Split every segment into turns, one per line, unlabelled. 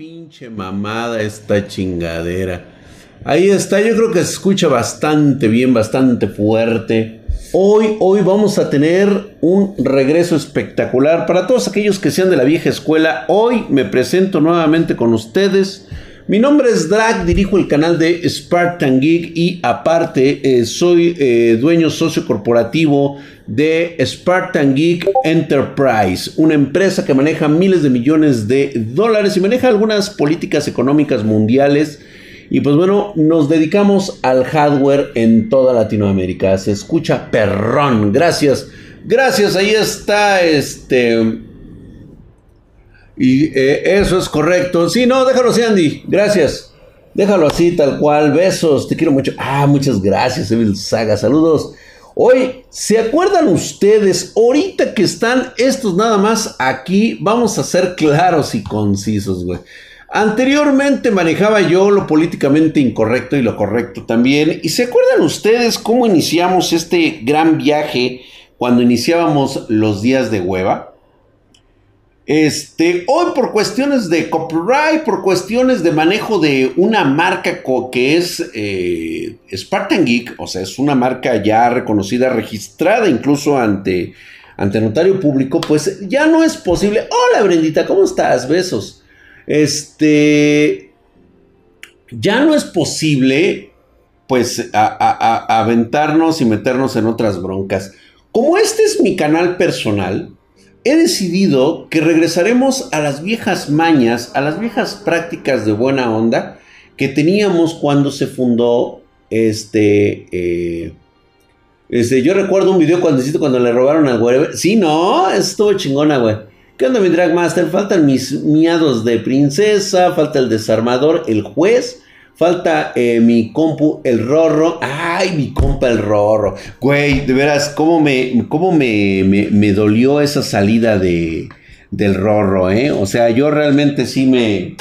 pinche mamada esta chingadera. Ahí está, yo creo que se escucha bastante bien, bastante fuerte. Hoy, hoy vamos a tener un regreso espectacular para todos aquellos que sean de la vieja escuela. Hoy me presento nuevamente con ustedes. Mi nombre es Drag, dirijo el canal de Spartan Geek y aparte eh, soy eh, dueño socio corporativo de Spartan Geek Enterprise, una empresa que maneja miles de millones de dólares y maneja algunas políticas económicas mundiales. Y pues bueno, nos dedicamos al hardware en toda Latinoamérica. Se escucha perrón. Gracias. Gracias. Ahí está este y eh, eso es correcto. Sí, no, déjalo así, Andy. Gracias. Déjalo así, tal cual. Besos. Te quiero mucho. Ah, muchas gracias, Evil Saga. Saludos. Hoy, ¿se acuerdan ustedes? Ahorita que están estos nada más aquí, vamos a ser claros y concisos, güey. Anteriormente manejaba yo lo políticamente incorrecto y lo correcto también. ¿Y se acuerdan ustedes cómo iniciamos este gran viaje cuando iniciábamos los días de hueva? Este, hoy por cuestiones de copyright, por cuestiones de manejo de una marca que es eh, Spartan Geek, o sea, es una marca ya reconocida, registrada incluso ante, ante notario público, pues ya no es posible. Hola Brendita, ¿cómo estás? Besos. Este, ya no es posible, pues, aventarnos y meternos en otras broncas. Como este es mi canal personal, he decidido que regresaremos a las viejas mañas, a las viejas prácticas de buena onda que teníamos cuando se fundó este... Eh, este yo recuerdo un video cuando cuando le robaron al güey. Sí, no, estuvo chingona, güey. ¿Qué onda, mi Drag Master? Faltan mis miados de princesa, falta el desarmador, el juez Falta eh, mi compu, el Rorro. Ay, mi compa, el Rorro. Güey, de veras, cómo me, cómo me, me, dolió esa salida de, del Rorro, ¿eh? O sea, yo realmente sí me...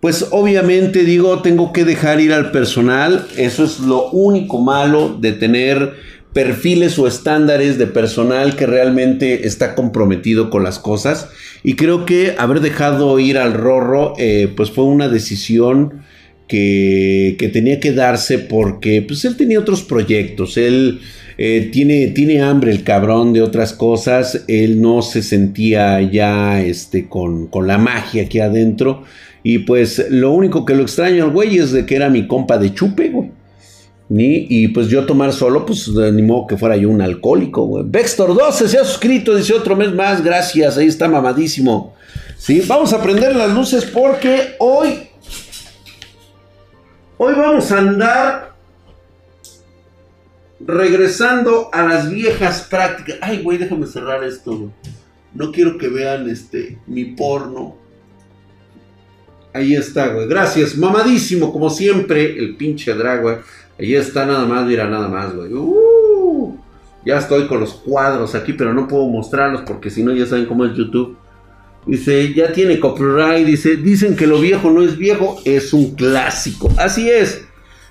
Pues obviamente digo, tengo que dejar ir al personal. Eso es lo único malo de tener perfiles o estándares de personal que realmente está comprometido con las cosas. Y creo que haber dejado ir al Rorro, eh, pues fue una decisión que, tenía que darse porque pues él tenía otros proyectos, él eh, tiene, tiene hambre el cabrón de otras cosas, él no se sentía ya este, con, con la magia aquí adentro y pues lo único que lo extraño al güey es de que era mi compa de chupe, güey. Y, pues yo tomar solo, pues ni modo que fuera yo un alcohólico, güey. Vextor 12 se ha suscrito, dice otro mes más, gracias, ahí está mamadísimo. Sí, vamos a prender las luces porque hoy Hoy vamos a andar regresando a las viejas prácticas. Ay, güey, déjame cerrar esto. No quiero que vean este mi porno. Ahí está, güey. Gracias. Mamadísimo, como siempre, el pinche drag, güey. Ahí está nada más, mira, nada más, güey. Uh, ya estoy con los cuadros aquí, pero no puedo mostrarlos porque si no ya saben cómo es YouTube. Dice, ya tiene copyright. Dice, dicen que lo viejo no es viejo, es un clásico. Así es.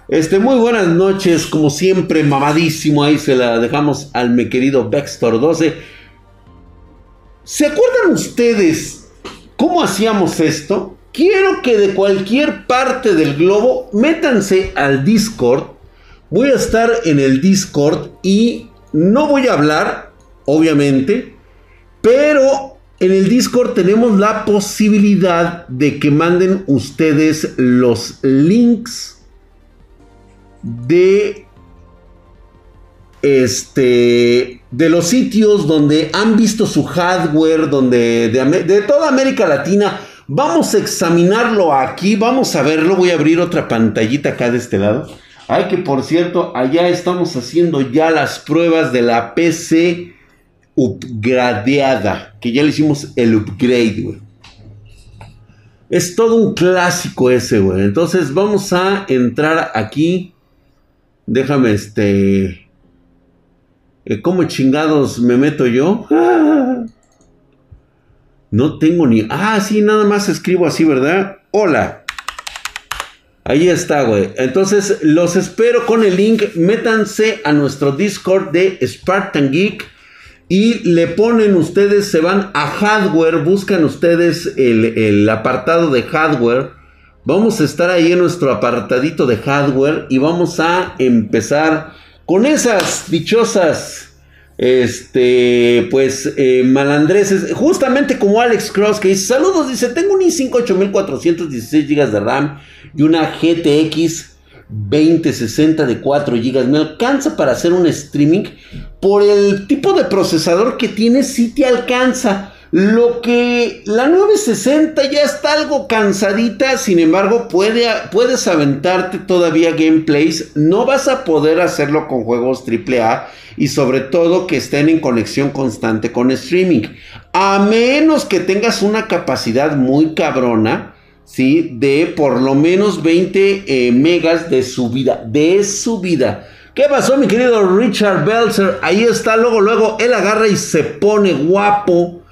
Este, muy buenas noches, como siempre, mamadísimo. Ahí se la dejamos al mi querido Baxter 12. ¿Se acuerdan ustedes cómo hacíamos esto? Quiero que de cualquier parte del globo métanse al Discord. Voy a estar en el Discord y no voy a hablar, obviamente, pero en el Discord tenemos la posibilidad de que manden ustedes los links de este de los sitios donde han visto su hardware, donde de, de, toda América Latina. Vamos a examinarlo aquí, vamos a verlo. Voy a abrir otra pantallita acá de este lado. Ay, que por cierto, allá estamos haciendo ya las pruebas de la PC upgradeada, que ya le hicimos el upgrade, güey. Es todo un clásico ese, güey. Entonces vamos a entrar aquí. Déjame este... Eh, ¿Cómo chingados me meto yo? no tengo ni... Ah, sí, nada más escribo así, ¿verdad? Hola. Ahí está, güey. Entonces los espero con el link. Métanse a nuestro Discord de Spartan Geek. Y le ponen ustedes, se van a hardware, buscan ustedes el, el, apartado de hardware. Vamos a estar ahí en nuestro apartadito de hardware y vamos a empezar con esas dichosas este, pues, eh, malandreses, justamente como Alex Cross que dice, saludos, dice, tengo un i5 8416 GB de RAM y una GTX 2060 de 4 GB. Me alcanza para hacer un streaming. Por el tipo de procesador que tiene, sí te alcanza. Lo que la 960 ya está algo cansadita, sin embargo puede, puedes aventarte todavía gameplays, no vas a poder hacerlo con juegos AAA y sobre todo que estén en conexión constante con streaming, a menos que tengas una capacidad muy cabrona, ¿sí? De por lo menos 20 eh, megas de subida, de subida. ¿Qué pasó mi querido Richard Belzer? Ahí está, luego, luego él agarra y se pone guapo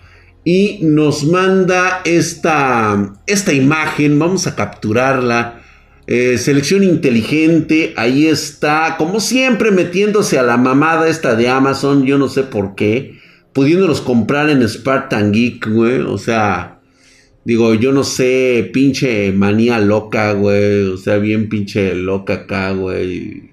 y nos manda esta, esta imagen, vamos a capturarla. Eh, selección inteligente, ahí está, como siempre metiéndose a la mamada esta de Amazon, yo no sé por qué, pudiéndolos comprar en Spartan Geek, güey, o sea, digo, yo no sé, pinche manía loca, güey, o sea, bien pinche loca acá, güey.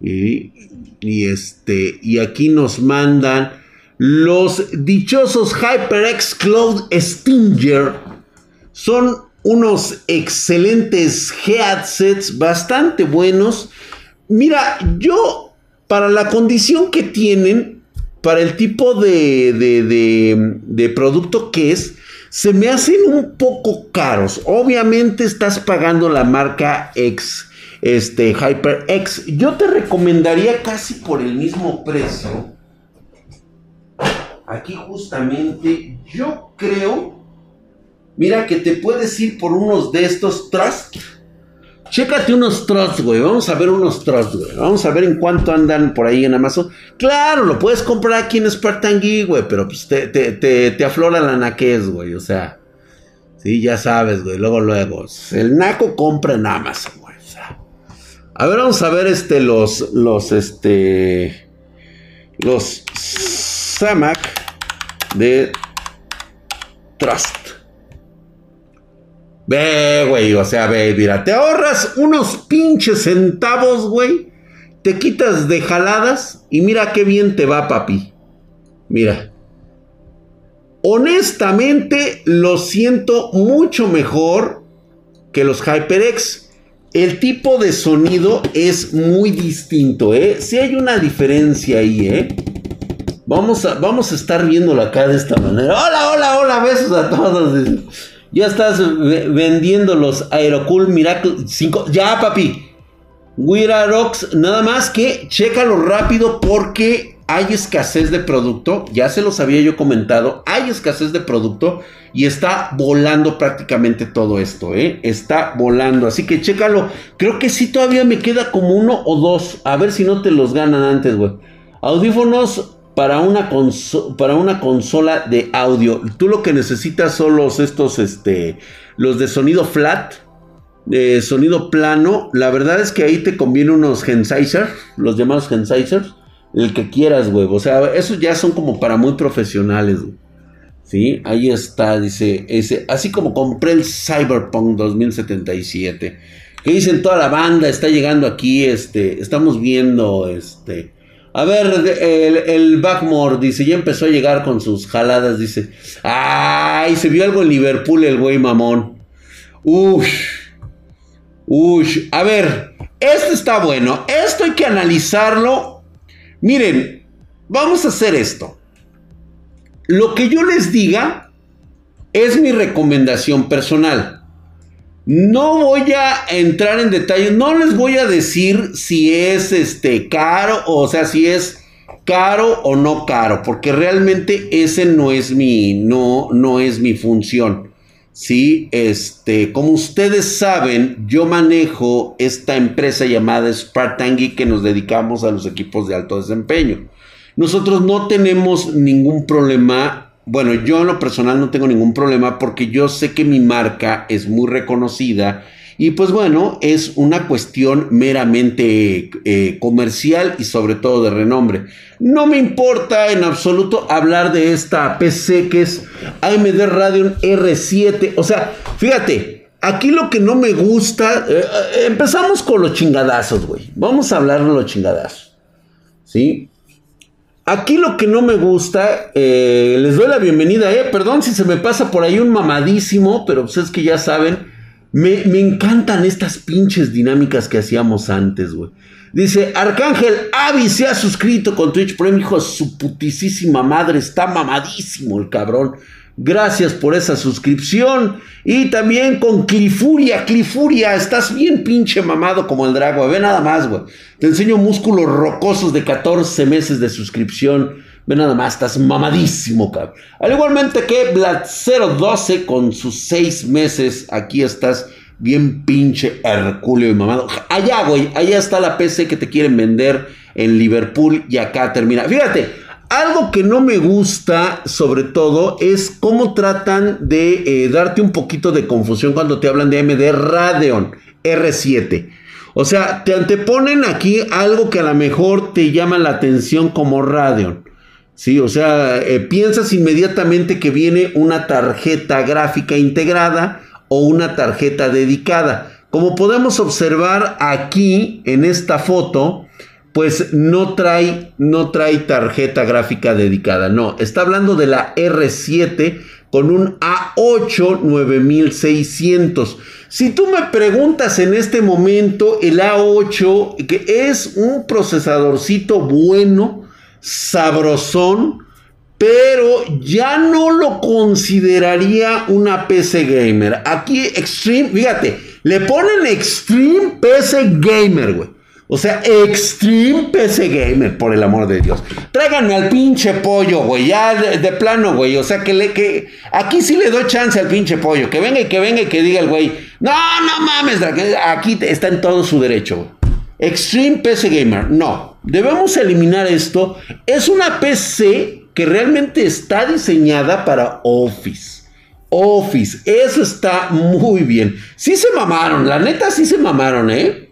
Y, y este, y aquí nos mandan los dichosos HyperX Cloud Stinger son unos excelentes headsets bastante buenos. Mira, yo, para la condición que tienen, para el tipo de, de, producto que es, se me hacen un poco caros. Obviamente estás pagando la marca X, este HyperX. Yo te recomendaría casi por el mismo precio aquí justamente yo creo, mira que te puedes ir por unos de estos trust. Chécate unos trusts, güey. Vamos a ver unos trusts, güey. Vamos a ver en cuánto andan por ahí en Amazon. Claro, lo puedes comprar aquí en Spartan Geek, güey. Pero pues te, te, te, aflora la naquez, güey. O sea, sí, ya sabes, güey. Luego, luego. El naco compra en Amazon, güey. O sea. A ver, vamos a ver este, los, los, este, los Samac de Trust. Ve, güey, o sea, ve, mira, te ahorras unos pinches centavos, güey. Te quitas de jaladas y mira qué bien te va, papi. Mira. Honestamente, lo siento mucho mejor que los HyperX. El tipo de sonido es muy distinto, ¿eh? Si hay una diferencia ahí, ¿eh? Vamos a, vamos a estar viéndolo acá de esta manera. Hola, hola, hola, besos a todos. Ya estás vendiendo los Aerocool Miracle 5. Ya, papi. Rocks, nada más que chécalo rápido porque hay escasez de producto. Ya se los había yo comentado. Hay escasez de producto y está volando prácticamente todo esto, ¿eh? Está volando. Así que chécalo. Creo que sí todavía me queda como uno o dos. A ver si no te los ganan antes, güey. Audífonos para una, consola de audio. Tú lo que necesitas son los estos, este, los de sonido flat, de sonido plano. La verdad es que ahí te conviene unos Sennheiser, los llamados Sennheiser, el que quieras, güey. O sea, esos ya son como para muy profesionales, Sí, ahí está, dice, ese, así como compré el Cyberpunk 2077. Que dicen toda la banda, está llegando aquí, este, estamos viendo, este, a ver, el, el Backmore dice, ya empezó a llegar con sus jaladas, dice. Ay, se vio algo en Liverpool el güey mamón. Uy. Uy. A ver, esto está bueno. Esto hay que analizarlo. Miren, vamos a hacer esto. Lo que yo les diga es mi recomendación personal. No voy a entrar en detalles, no les voy a decir si es este caro, o sea, si es caro o no caro, porque realmente ese no es mi no no es mi función. Sí, este, como ustedes saben, yo manejo esta empresa llamada Spartan Geek que nos dedicamos a los equipos de alto desempeño. Nosotros no tenemos ningún problema bueno, yo en lo personal no tengo ningún problema porque yo sé que mi marca es muy reconocida Y pues bueno, es una cuestión meramente eh, comercial y sobre todo de renombre. No me importa en absoluto hablar de esta PC que es AMD Radeon R7. O sea, fíjate, aquí lo que no me gusta, eh, eh, empezamos con los chingadazos, güey. Vamos a hablar de los chingadazos. ¿Sí? Aquí lo que no me gusta, les doy la bienvenida, eh, perdón si se me pasa por ahí un mamadísimo, pero pues es que ya saben, me, encantan estas pinches dinámicas que hacíamos antes, güey. Dice, Arcángel Avi se ha suscrito con Twitch Prime, hijo su putisísima madre, está mamadísimo el cabrón. Gracias por esa suscripción. Y también con Clifuria, Clifuria, estás bien pinche mamado como el Drago. Ve nada más, güey. Te enseño músculos rocosos de 14 meses de suscripción. Ve nada más, estás mamadísimo, cabrón. Al igualmente que Vlad 012 con sus seis meses, aquí estás bien pinche hercúleo y mamado. Allá, güey, allá está la PC que te quieren vender en Liverpool y acá termina. Fíjate, algo que no me gusta, sobre todo, es cómo tratan de eh, darte un poquito de confusión cuando te hablan de AMD Radeon R7. O sea, te anteponen aquí algo que a lo mejor te llama la atención como Radeon. Sí, o sea, eh, piensas inmediatamente que viene una tarjeta gráfica integrada o una tarjeta dedicada. Como podemos observar aquí en esta foto, pues no trae, no trae tarjeta gráfica dedicada. No, está hablando de la R7 con un A8 9600. Si tú me preguntas en este momento, el A8, que es un procesadorcito bueno, sabrosón, pero ya no lo consideraría una PC gamer. Aquí Extreme, fíjate, le ponen Extreme PC gamer, güey. O sea, Extreme PC Gamer, por el amor de Dios. Tráiganme al pinche pollo, güey. Ya de, plano, güey. O sea, que le que. Aquí sí le doy chance al pinche pollo. Que venga y que venga y que diga el güey. No, no mames. Aquí está en todo su derecho, Extreme PC Gamer, no. Debemos eliminar esto. Es una PC que realmente está diseñada para Office. Office, eso está muy bien. Sí se mamaron, la neta sí se mamaron, ¿eh?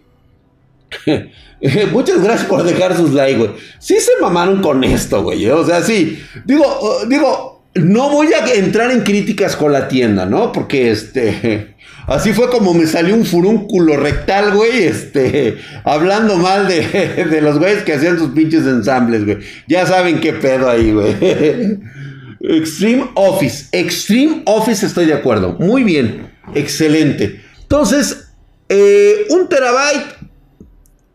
Muchas gracias por dejar sus likes, güey. Sí se mamaron con esto, güey. O sea, sí. Digo, uh, digo, no voy a entrar en críticas con la tienda, ¿no? Porque este. Así fue como me salió un furúnculo rectal, güey, este, hablando mal de, de los güeyes que hacían sus pinches ensambles, güey. Ya saben qué pedo ahí, güey. Extreme Office, Extreme Office estoy de acuerdo. Muy bien, excelente. Entonces, eh, un terabyte,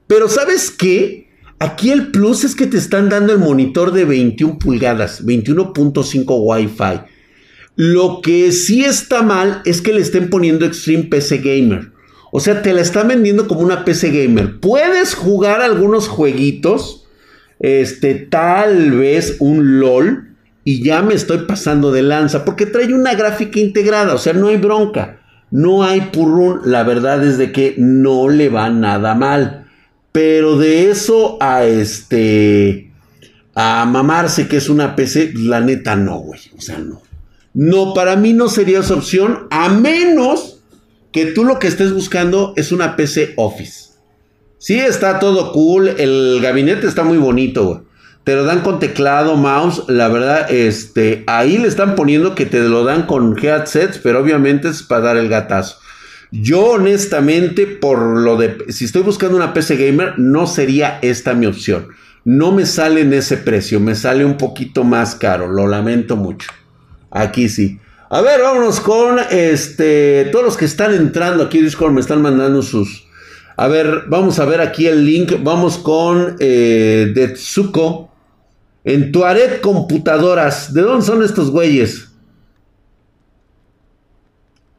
pero ¿sabes qué? Aquí el plus es que te están dando el monitor de 21 pulgadas, 21.5 Wi-Fi. Lo que sí está mal es que le estén poniendo Extreme PC Gamer. O sea, te la están vendiendo como una PC Gamer. Puedes jugar algunos jueguitos. Este, tal vez un LOL. Y ya me estoy pasando de lanza. Porque trae una gráfica integrada. O sea, no hay bronca. No hay purrún. La verdad es de que no le va nada mal. Pero de eso a este. A mamarse que es una PC. La neta no, güey. O sea, no. No, para mí no sería esa opción, a menos que tú lo que estés buscando es una PC Office. Sí, está todo cool, el gabinete está muy bonito, güey. Te lo dan con teclado, mouse, la verdad, este, ahí le están poniendo que te lo dan con headsets, pero obviamente es para dar el gatazo. Yo honestamente, por lo de, si estoy buscando una PC gamer, no sería esta mi opción. No me sale en ese precio, me sale un poquito más caro, lo lamento mucho. Aquí sí. A ver, vámonos con este. Todos los que están entrando aquí en Discord me están mandando sus. A ver, vamos a ver aquí el link. Vamos con eh, Detsuko. En Tuaret Computadoras. ¿De dónde son estos güeyes?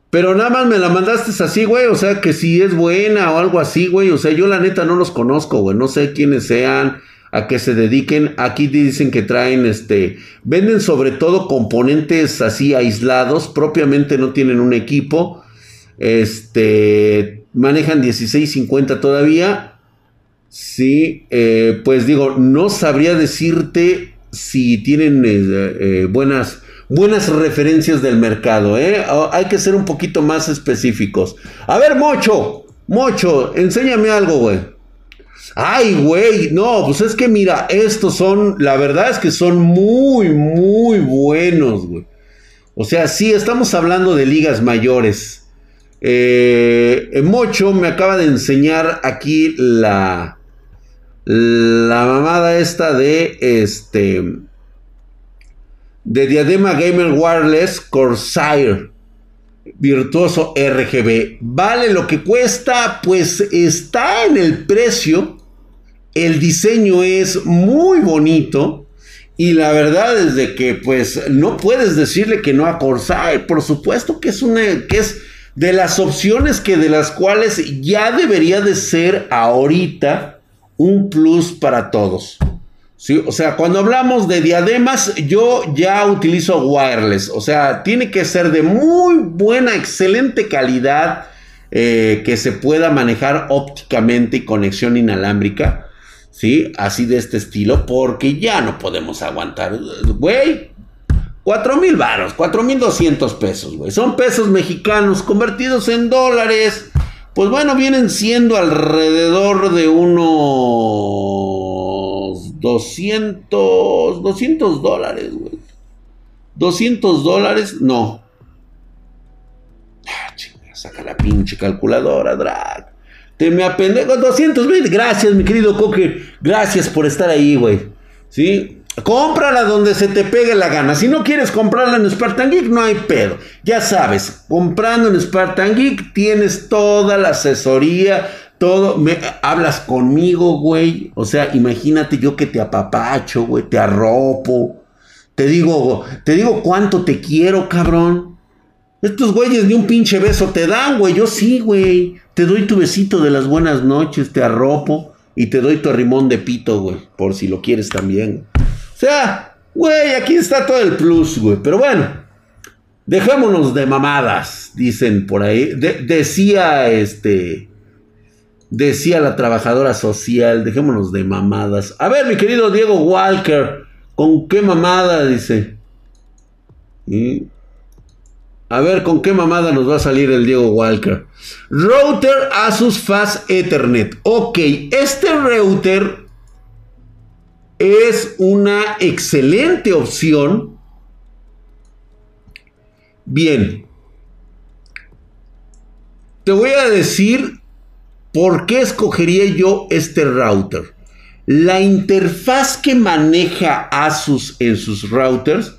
Pero nada más me la mandaste así, güey. O sea, que si es buena o algo así, güey. O sea, yo la neta no los conozco, güey. No sé quiénes sean a que se dediquen. Aquí dicen que traen este, venden sobre todo componentes así aislados, propiamente no tienen un equipo. Este, manejan 1650 todavía. Sí, eh, pues digo, no sabría decirte si tienen eh, eh, buenas buenas referencias del mercado, ¿eh? Hay que ser un poquito más específicos. A ver, Mocho, Mocho, enséñame algo, güey. Ay, güey, no, pues es que mira, estos son, la verdad es que son muy, muy buenos, güey. O sea, sí, estamos hablando de ligas mayores. Eh, Mocho me acaba de enseñar aquí la, la mamada esta de este, de Diadema Gamer Wireless Corsair virtuoso RGB. ¿Vale lo que cuesta? Pues está en el precio. El diseño es muy bonito. Y la verdad es de que pues no puedes decirle que no a Corsair. Por supuesto que es una que es de las opciones que de las cuales ya debería de ser ahorita un plus para todos. O sea, cuando hablamos de diademas, yo ya utilizo wireless. O sea, tiene que ser de muy buena, excelente calidad eh, que se pueda manejar ópticamente y conexión inalámbrica. ¿Sí? Así de este estilo, porque ya no podemos aguantar. Güey, 4 mil varos, 4 mil 200 pesos, güey. Son pesos mexicanos convertidos en dólares. Pues bueno, vienen siendo alrededor de unos 200, 200 dólares, güey. 200 dólares, no. Ah, chinga, saca la pinche calculadora, drag. Te me apendejo 220. Gracias, mi querido Coque. Gracias por estar ahí, güey. ¿Sí? Cómprala donde se te pegue la gana. Si no quieres comprarla en Spartan Geek, no hay pedo. Ya sabes, comprando en Spartan Geek tienes toda la asesoría, todo. Me, hablas conmigo, güey. O sea, imagínate yo que te apapacho, güey, te arropo. Te digo, te digo cuánto te quiero, cabrón. Estos güeyes ni un pinche beso te dan, güey. Yo sí, güey. Te doy tu besito de las buenas noches, te arropo y te doy tu rimón de pito, güey. Por si lo quieres también. O sea, güey, aquí está todo el plus, güey. Pero bueno, dejémonos de mamadas, dicen por ahí. decía este. Decía la trabajadora social, dejémonos de mamadas. A ver, mi querido Diego Walker, ¿con qué mamada? Dice. A ver, ¿con qué mamada nos va a salir el Diego Walker? Router Asus Fast Ethernet. Ok, este router es una excelente opción. Bien. Te voy a decir por qué escogería yo este router. La interfaz que maneja Asus en sus routers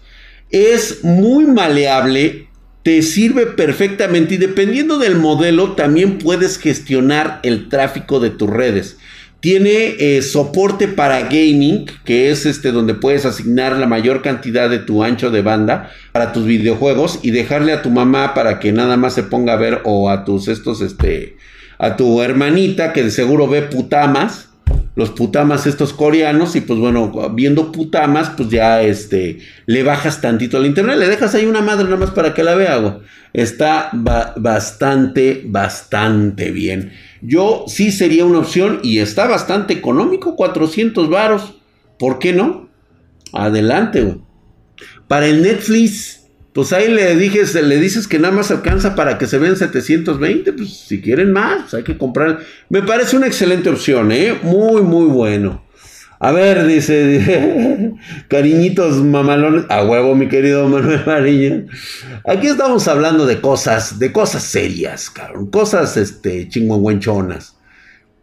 es muy maleable, te sirve perfectamente y dependiendo del modelo también puedes gestionar el tráfico de tus redes. Tiene eh, soporte para gaming, que es este donde puedes asignar la mayor cantidad de tu ancho de banda para tus videojuegos y dejarle a tu mamá para que nada más se ponga a ver o a tus estos este a tu hermanita que de seguro ve putamas, los putamas estos coreanos y pues bueno, viendo putamas, pues ya este le bajas tantito al internet, le dejas ahí una madre nada más para que la vea, Está bastante bastante bien. Yo sí sería una opción y está bastante económico, 400 varos. ¿Por qué no? Adelante, güey. Para el Netflix, pues ahí le, dije, le dices que nada más alcanza para que se vean 720, pues si quieren más, pues hay que comprar. Me parece una excelente opción, ¿eh? Muy, muy bueno. A ver, dice, cariñitos mamalones, a huevo, mi querido Manuel Mariño. Aquí estamos hablando de cosas, de cosas serias, cabrón, cosas, este, chingüengüenchonas,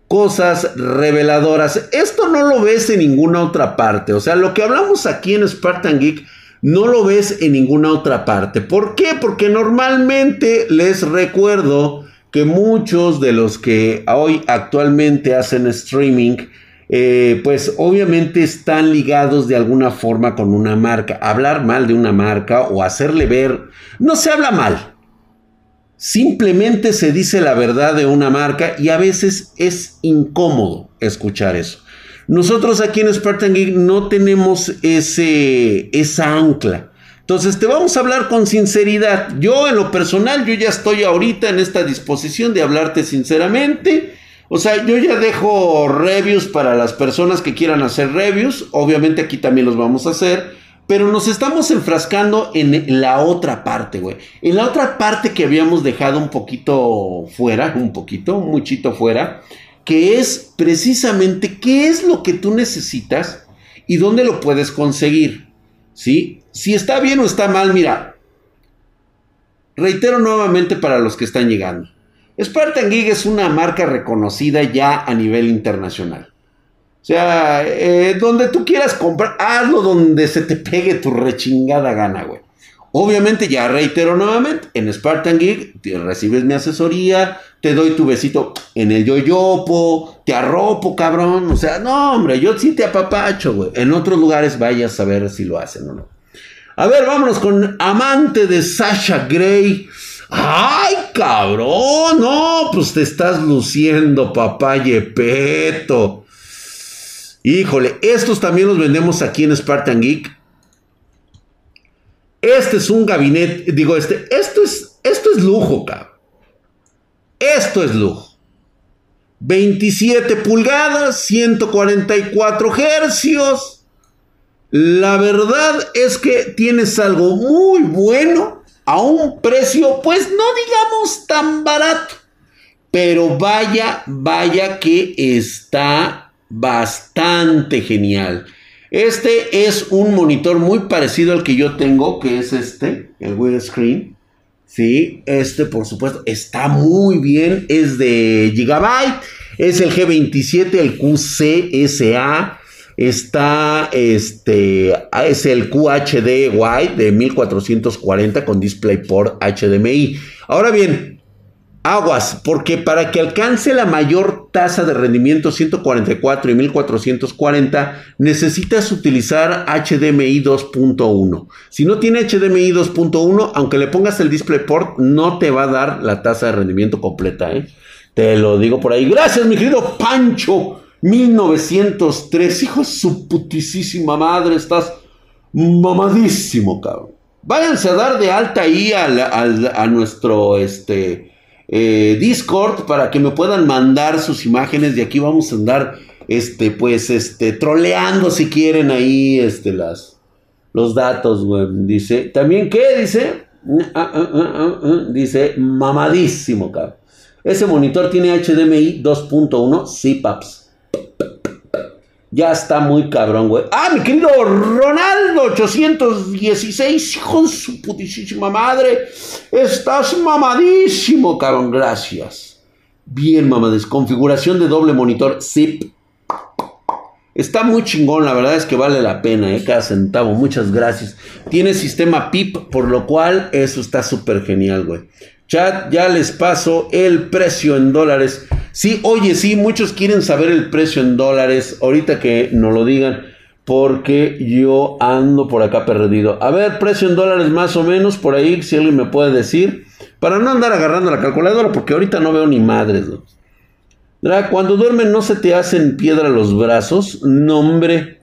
cosas reveladoras. Esto no lo ves en ninguna otra parte. O sea, lo que hablamos aquí en Spartan Geek no lo ves en ninguna otra parte. ¿Por qué? Porque normalmente les recuerdo que muchos de los que hoy actualmente hacen streaming, eh, pues obviamente están ligados de alguna forma con una marca. Hablar mal de una marca o hacerle ver, no se habla mal. Simplemente se dice la verdad de una marca y a veces es incómodo escuchar eso. Nosotros aquí en Spartan Geek no tenemos ese, esa ancla. Entonces te vamos a hablar con sinceridad. Yo en lo personal, yo ya estoy ahorita en esta disposición de hablarte sinceramente o sea, yo ya dejo reviews para las personas que quieran hacer reviews. Obviamente aquí también los vamos a hacer. Pero nos estamos enfrascando en la otra parte, güey. En la otra parte que habíamos dejado un poquito fuera, un poquito, un muchito fuera, que es precisamente qué es lo que tú necesitas y dónde lo puedes conseguir. ¿Sí? Si está bien o está mal, mira. Reitero nuevamente para los que están llegando. Spartan Gig es una marca reconocida ya a nivel internacional. O sea, eh, donde tú quieras comprar, hazlo donde se te pegue tu rechingada gana, güey. Obviamente, ya reitero nuevamente, en Spartan Geek recibes mi asesoría, te doy tu besito en el yoyopo, te arropo, cabrón. O sea, no, hombre, yo sí te apapacho, güey. En otros lugares vayas a ver si lo hacen o no. A ver, vámonos con Amante de Sasha Gray. ¡Ay, cabrón! No, pues te estás luciendo, papá Yepeto. Híjole, estos también los vendemos aquí en Spartan Geek. Este es un gabinete, digo, este, esto es, esto es lujo, cabrón. Esto es lujo. 27 pulgadas, 144 hercios. La verdad es que tienes algo muy bueno a un precio, pues no digamos tan barato. Pero vaya, vaya que está bastante genial. Este es un monitor muy parecido al que yo tengo, que es este, el widescreen. Sí, este por supuesto está muy bien, es de Gigabyte, es el G27, el QCSA, está este, es el QHD White de 1440 con DisplayPort HDMI. Ahora bien, Aguas, porque para que alcance la mayor tasa de rendimiento 144 y 1440, necesitas utilizar HDMI 2.1. Si no tiene HDMI 2.1, aunque le pongas el DisplayPort, no te va a dar la tasa de rendimiento completa. ¿eh? Te lo digo por ahí. Gracias, mi querido Pancho. 1903. Hijo de su putisísima madre. Estás mamadísimo, cabrón. Váyanse a dar de alta ahí a nuestro, este eh, Discord para que me puedan mandar sus imágenes. De aquí vamos a andar, este, pues, este, troleando si quieren ahí, este, las, los datos, Dice, ¿también qué? Dice, ah, ah, ah, dice, mamadísimo, cabrón. Ese monitor tiene HDMI 2.1, sí, paps. Ya está muy cabrón, güey. Ah, mi querido Ronaldo 816, hijo de su putísima madre. Estás mamadísimo, cabrón. Gracias. Bien, mamadís. Configuración de doble monitor zip. Está muy chingón, la verdad es que vale la pena, ¿eh? cada centavo. Muchas gracias. Tiene sistema PIP, por lo cual eso está súper genial, güey. Chat, ya les paso el precio en dólares. Sí, oye, sí, muchos quieren saber el precio en dólares. Ahorita que nos lo digan, porque yo ando por acá perdido. A ver, precio en dólares más o menos, por ahí, si alguien me puede decir. Para no andar agarrando la calculadora, porque ahorita no veo ni madres. Cuando duermen no se te hacen piedra los brazos. No, hombre.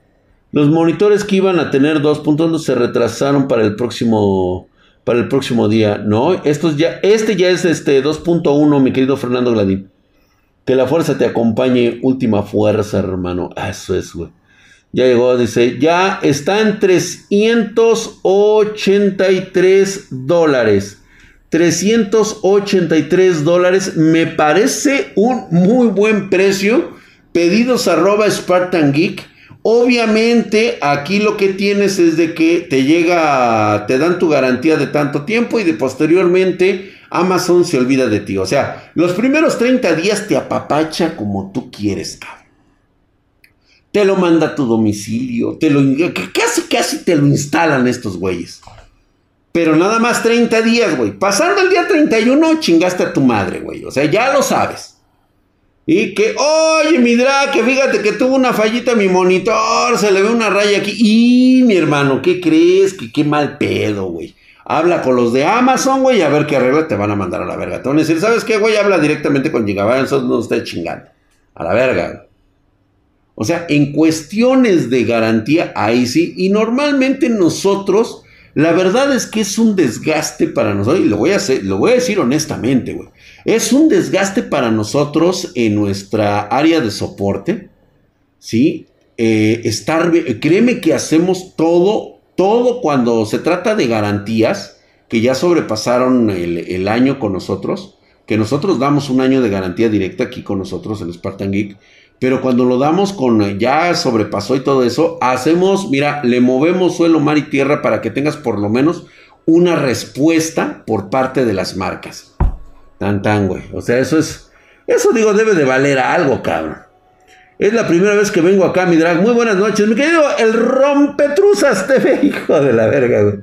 Los monitores que iban a tener dos puntos se retrasaron para el próximo para el próximo día. No, estos ya, este ya es este 2.1, mi querido Fernando Gladín. Que la fuerza te acompañe, última fuerza, hermano. Ah, eso es, güey. Ya llegó, dice, ya está en 383 dólares. 383 dólares. Me parece un muy buen precio. Pedidos arroba Spartan Geek. Obviamente aquí lo que tienes es de que te llega, te dan tu garantía de tanto tiempo y de posteriormente Amazon se olvida de ti. O sea, los primeros 30 días te apapacha como tú quieres, cabrón. Te lo manda a tu domicilio, te lo, casi casi te lo instalan estos güeyes. Pero nada más 30 días, güey. Pasando el día 31 chingaste a tu madre, güey. O sea, ya lo sabes. Y que, oye, mi que fíjate que tuvo una fallita mi monitor, se le ve una raya aquí. Y mi hermano, ¿qué crees? Que qué mal pedo, güey. Habla con los de Amazon, güey, a ver qué arregla te van a mandar a la verga. Te van a decir, ¿sabes qué, güey? Habla directamente con Gigabyte, eso no esté chingando. A la verga. O sea, en cuestiones de garantía, ahí sí. Y normalmente nosotros, la verdad es que es un desgaste para nosotros. Y lo voy a, hacer, lo voy a decir honestamente, güey. Es un desgaste para nosotros en nuestra área de soporte, ¿sí? Eh, estar, créeme que hacemos todo todo cuando se trata de garantías, que ya sobrepasaron el, año con nosotros, que nosotros damos un año de garantía directa aquí con nosotros en Spartan Geek, pero cuando lo damos con ya sobrepasó y todo eso, hacemos, mira, le movemos suelo, mar y tierra para que tengas por lo menos una respuesta por parte de las marcas. Tan tan, güey. O sea, eso es, eso digo, debe de valer algo, cabrón. Es la primera vez que vengo acá, mi drag. Muy buenas noches, mi querido el rompetruzas TV, hijo de la verga, güey.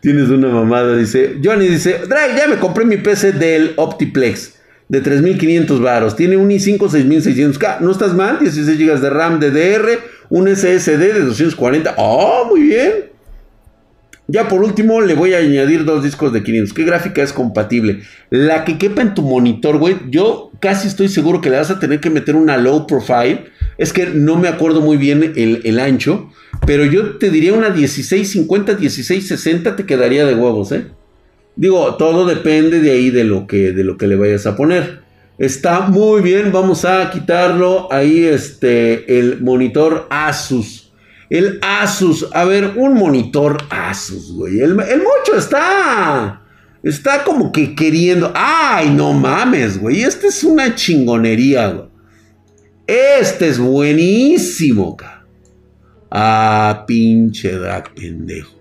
Tienes una mamada, dice. Johnny dice, drag, ya me compré mi PC del Optiplex de 3500 varos. Tiene un i5 6600K. No estás mal, 16 GB de RAM DDR, un SSD de 240. Oh, muy bien. Ya por último le voy a añadir dos discos de 500. ¿Qué gráfica es compatible? La que quepa en tu monitor, güey. Yo casi estoy seguro que le vas a tener que meter una low profile. Es que no me acuerdo muy bien el, ancho. Pero yo te diría una 1650, 1660 te quedaría de huevos, ¿eh? Digo, todo depende de ahí de lo que, de lo que le vayas a poner. Está muy bien, vamos a quitarlo ahí este el monitor Asus. El Asus. A ver, un monitor Asus, güey. El, mocho está. Está como que queriendo. ¡Ay, no mames, güey! Este es una chingonería, güey. Este es buenísimo, ca. Ah, pinche drag pendejo.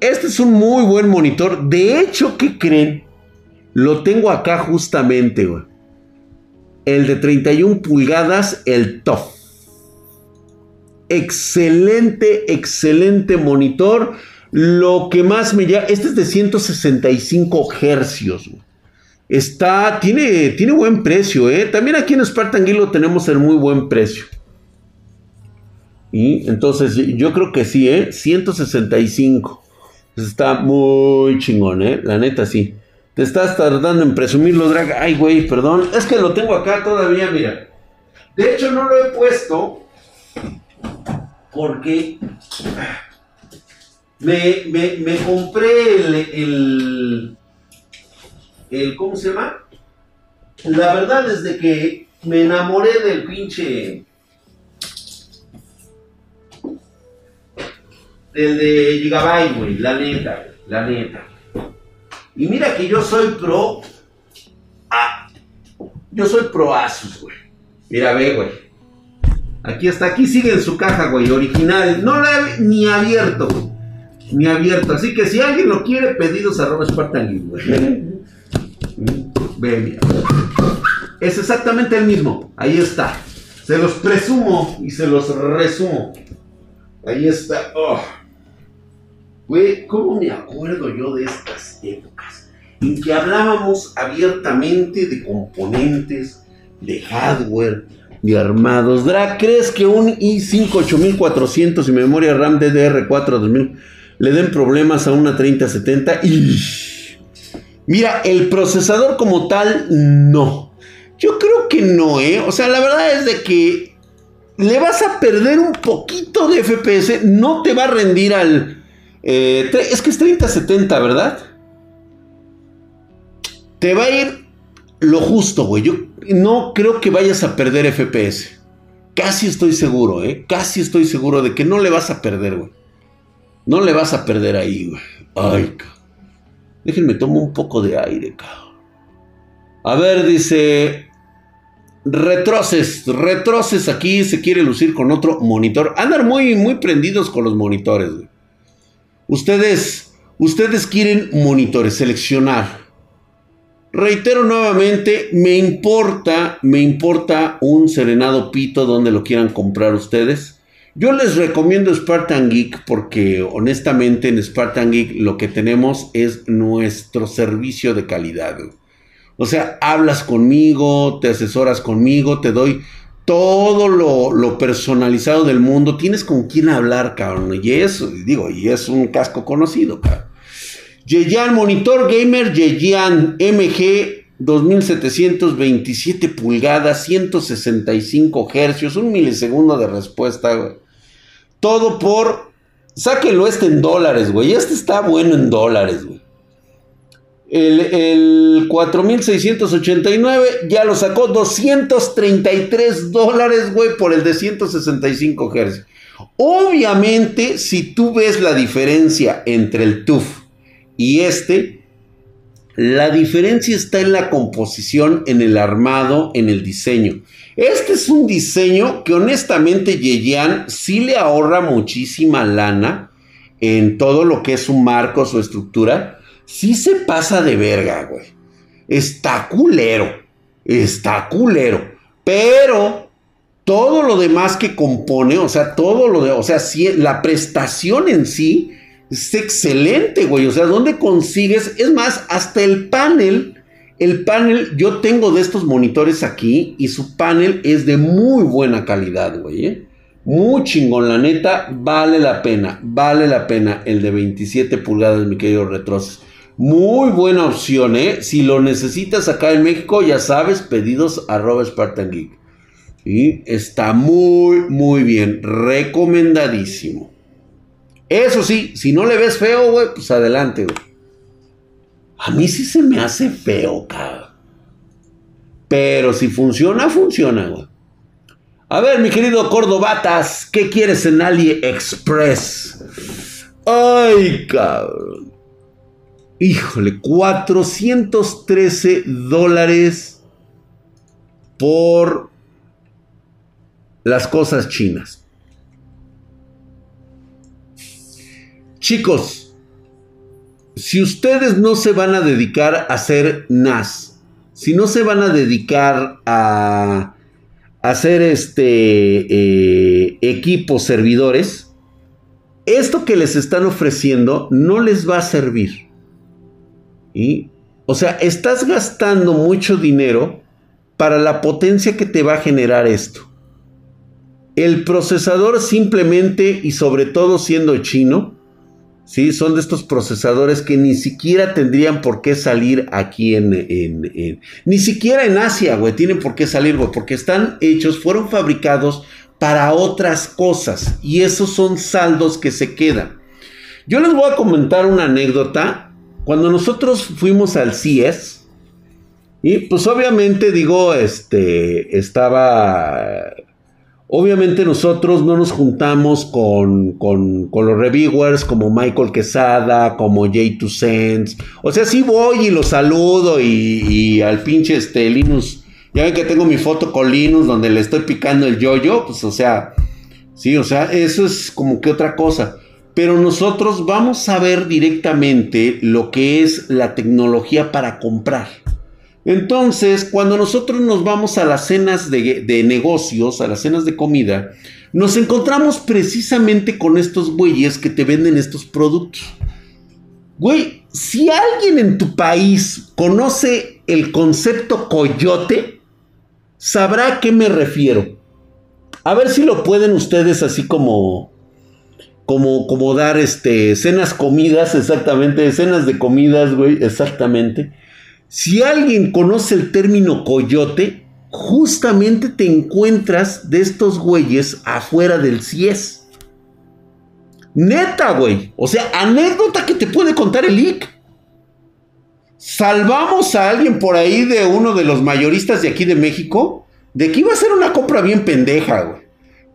Este es un muy buen monitor. De hecho, ¿qué creen? Lo tengo acá justamente, güey. El de 31 pulgadas, el TOF excelente, excelente monitor. Lo que más me llama, este es de 165 hercios. Está, tiene, tiene buen precio, ¿eh? También aquí en Spartan Geek lo tenemos en muy buen precio. Y entonces yo creo que sí, ¿eh? 165. Está muy chingón, ¿eh? La neta sí. Te estás tardando en presumirlo, drag. Ay, güey, perdón. Es que lo tengo acá todavía, mira. De hecho, no lo he puesto porque me, compré el, el, ¿cómo se llama? La verdad es de que me enamoré del pinche del de Gigabyte, güey, la neta, la neta. Y mira que yo soy pro. Ah, yo soy pro Asus, güey. Mira, ve, güey. Aquí está, aquí sigue en su caja, güey, original. No la he ni abierto. Ni abierto. Así que si alguien lo quiere, pedidos arroba Spartan güey. Es exactamente el mismo. Ahí está. Se los presumo y se los resumo. Ahí está. Oh. Güey, ¿cómo me acuerdo yo de estas épocas? En que hablábamos abiertamente de componentes, de hardware, de armados. Drag, ¿crees que un i5 8400 y memoria RAM DDR4 2000 le den problemas a una 3070? Y mira, el procesador como tal, no. Yo creo que no, ¿eh? O sea, la verdad es de que le vas a perder un poquito de FPS, no te va a rendir al... Eh, es que es 3070, ¿verdad? Te va a ir lo justo, güey. Yo no creo que vayas a perder FPS. Casi estoy seguro, ¿eh? Casi estoy seguro de que no le vas a perder, güey. No le vas a perder ahí, güey. Ay, cabrón. Déjenme tomar un poco de aire, cabrón. A ver, dice. Retroces, retroces aquí, se quiere lucir con otro monitor. Andan muy, muy prendidos con los monitores, güey. Ustedes, ustedes quieren monitores, seleccionar. Reitero nuevamente, me importa, me importa un serenado pito donde lo quieran comprar ustedes. Yo les recomiendo Spartan Geek porque honestamente en Spartan Geek lo que tenemos es nuestro servicio de calidad. O sea, hablas conmigo, te asesoras conmigo, te doy todo lo, personalizado del mundo. Tienes con quién hablar, cabrón. Y eso, digo, y es un casco conocido, cabrón. Yeyan Monitor Gamer Yeyan MG 2727 pulgadas, 165 hercios, un milisegundo de respuesta, güey. Todo por. Sáquenlo este en dólares, güey. Este está bueno en dólares, güey. El, el 4689 ya lo sacó 233 dólares, güey, por el de 165 hercios. Obviamente, si tú ves la diferencia entre el TUF y este, la diferencia está en la composición, en el armado, en el diseño. Este es un diseño que honestamente Yeyan sí le ahorra muchísima lana en todo lo que es su marco, su estructura. Sí se pasa de verga, güey. Está culero. Está culero. Pero todo lo demás que compone, o sea, todo lo de, o sea, la prestación en sí es excelente, güey. O sea, ¿dónde consigues? Es más, hasta el panel el panel, yo tengo de estos monitores aquí y su panel es de muy buena calidad, güey. ¿eh? Muy chingón, la neta, vale la pena, vale la pena el de 27 pulgadas, mi querido Retroces. Muy buena opción, ¿eh? Si lo necesitas acá en México, ya sabes, pedidos arroba Spartan Geek. Y está muy, muy bien, recomendadísimo. Eso sí, si no le ves feo, güey, pues adelante, güey. A mí sí se me hace feo, cabrón. Pero si funciona, funciona, güey. A ver, mi querido Cordobatas, ¿qué quieres en AliExpress? Ay, cabrón. Híjole, 413 dólares por las cosas chinas. Chicos, si ustedes no se van a dedicar a hacer NAS, si no se van a dedicar a hacer este eh, equipos servidores, esto que les están ofreciendo no les va a servir. O sea, estás gastando mucho dinero para la potencia que te va a generar esto. El procesador simplemente y sobre todo siendo chino, ¿sí? Son de estos procesadores que ni siquiera tendrían por qué salir aquí en, ni siquiera en Asia, güey, tienen por qué salir, güey, porque están hechos, fueron fabricados para otras cosas y esos son saldos que se quedan. Yo les voy a comentar una anécdota. Cuando nosotros fuimos al CIES, y pues obviamente digo, este, estaba Obviamente nosotros no nos juntamos con, los reviewers como Michael Quesada, como J2 Sense. O sea, sí voy y los saludo y, al pinche este Linus. Ya ven que tengo mi foto con Linus donde le estoy picando el yoyo. Pues o sea, sí, o sea, eso es como que otra cosa. Pero nosotros vamos a ver directamente lo que es la tecnología para comprar. Entonces, cuando nosotros nos vamos a las cenas de, negocios, a las cenas de comida, nos encontramos precisamente con estos güeyes que te venden estos productos. Güey, si alguien en tu país conoce el concepto coyote, sabrá a qué me refiero. A ver si lo pueden ustedes así como como, como dar este, cenas comidas, exactamente, cenas de comidas, güey, exactamente. Si alguien conoce el término coyote, justamente te encuentras de estos güeyes afuera del CIES. Neta, güey. O sea, anécdota que te puede contar el IC. Salvamos a alguien por ahí de uno de los mayoristas de aquí de México de que iba a ser una compra bien pendeja, güey.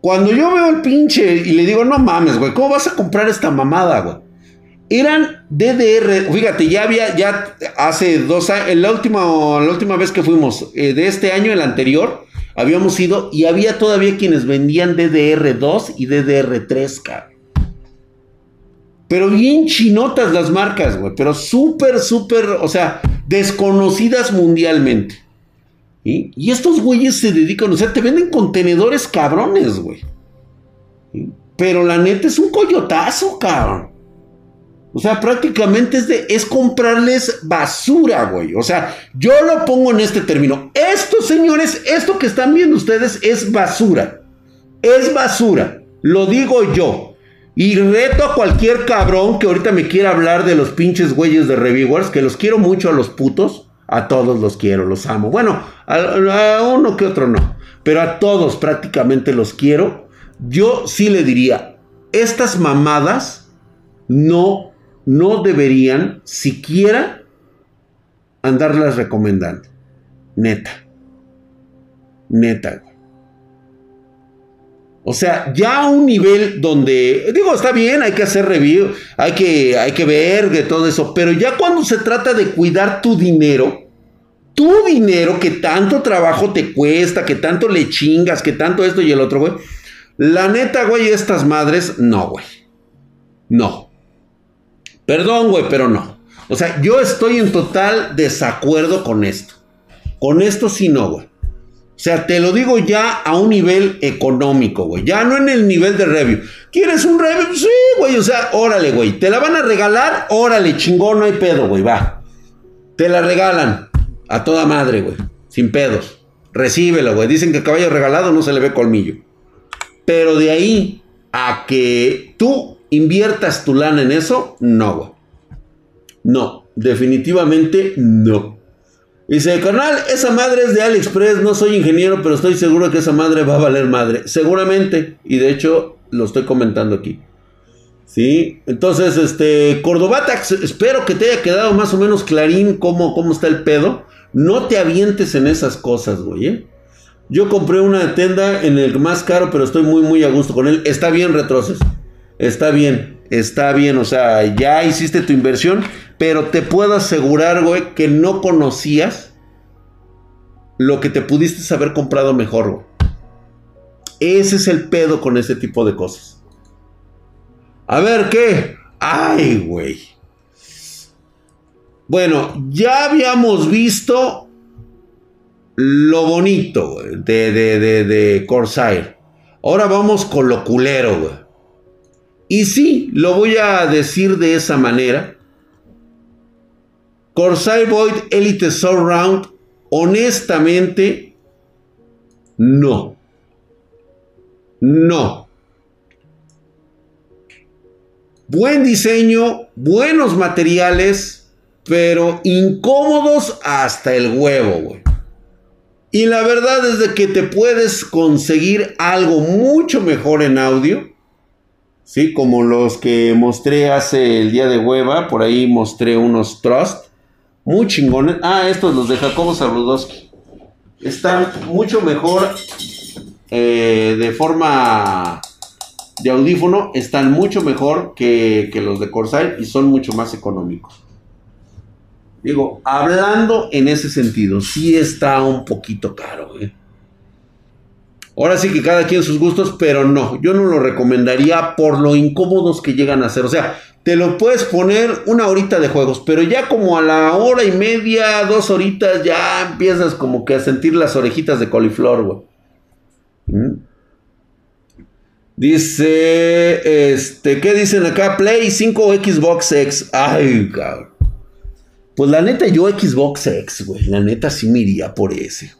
Cuando yo veo el pinche y le digo, no mames, güey, ¿cómo vas a comprar esta mamada, güey? Eran DDR, fíjate, ya había, ya hace dos años, la última, la última vez que fuimos, eh, de este año, el anterior, habíamos ido y había todavía quienes vendían DDR2 y DDR3, cabrón. Pero bien chinotas las marcas, güey, pero súper, súper, o sea, desconocidas mundialmente. Y estos güeyes se dedican, o sea, te venden contenedores cabrones, güey. Pero la neta es un coyotazo, cabrón. O sea, prácticamente es, de, es comprarles basura, güey. O sea, yo lo pongo en este término. Esto, señores, esto que están viendo ustedes es basura. Es basura. Lo digo yo. Y reto a cualquier cabrón que ahorita me quiera hablar de los pinches güeyes de reviewers, que los quiero mucho a los putos. A todos los quiero, los amo. Bueno, a, a uno que otro no. Pero a todos prácticamente los quiero. Yo sí le diría, estas mamadas no no deberían siquiera andarlas recomendando. Neta. Neta. O sea, ya a un nivel donde, digo, está bien, hay que hacer review, hay que, hay que ver de todo eso, pero ya cuando se trata de cuidar tu dinero, tu dinero que tanto trabajo te cuesta, que tanto le chingas, que tanto esto y el otro, güey. La neta, güey, estas madres, no, güey. No. Perdón, güey, pero no. O sea, yo estoy en total desacuerdo con esto. Con esto sí no, güey. O sea, te lo digo ya a un nivel económico, güey. Ya no en el nivel de review. ¿Quieres un review? Sí, güey. O sea, órale, güey. ¿Te la van a regalar? Órale, chingón, no hay pedo, güey. Va. Te la regalan. A toda madre, güey. Sin pedos. Recíbelo, güey. Dicen que caballo regalado no se le ve colmillo. Pero de ahí a que tú inviertas tu lana en eso, no. No. Definitivamente no. Dice, carnal, esa madre es de AliExpress, no soy ingeniero, pero estoy seguro que esa madre va a valer madre. Seguramente, y de hecho lo estoy comentando aquí. ¿Sí? Entonces, este, Cordobatax, espero que te haya quedado más o menos clarín cómo, cómo está el pedo. No te avientes en esas cosas, güey. ¿eh? Yo compré una tienda en el más caro, pero estoy muy, muy a gusto con él. Está bien, retroces. Está bien, está bien. O sea, ya hiciste tu inversión pero te puedo asegurar, güey, que no conocías lo que te pudiste haber comprado mejor, güey. Ese es el pedo con ese tipo de cosas. A ver, ¿qué? Ay, güey. Bueno, ya habíamos visto lo bonito de, de, de, de Corsair. Ahora vamos con lo culero, güey. Y sí, lo voy a decir de esa manera Corsair Void Elite Surround, honestamente, no. No. Buen diseño, buenos materiales, pero incómodos hasta el huevo, güey. Y la verdad es de que te puedes conseguir algo mucho mejor en audio. Sí, como los que mostré hace el día de hueva. Por ahí mostré unos Trust. Muy chingones. Ah, estos los de Jacobo Zabludowski. Están mucho mejor eh, de forma de audífono. Están mucho mejor que, los de Corsair y son mucho más económicos. Digo, hablando en ese sentido, sí está un poquito caro. ¿eh? Ahora sí que cada quien sus gustos, pero no, yo no lo recomendaría por lo incómodos que llegan a ser. O sea, te lo puedes poner una horita de juegos, pero ya como a la hora y media, dos horitas, ya empiezas como que a sentir las orejitas de coliflor, güey. ¿Mm? Dice, este, ¿qué dicen acá? Play 5 o Xbox X. Ay, cabrón. Pues la neta, yo Xbox X, güey. La neta sí me iría por ese.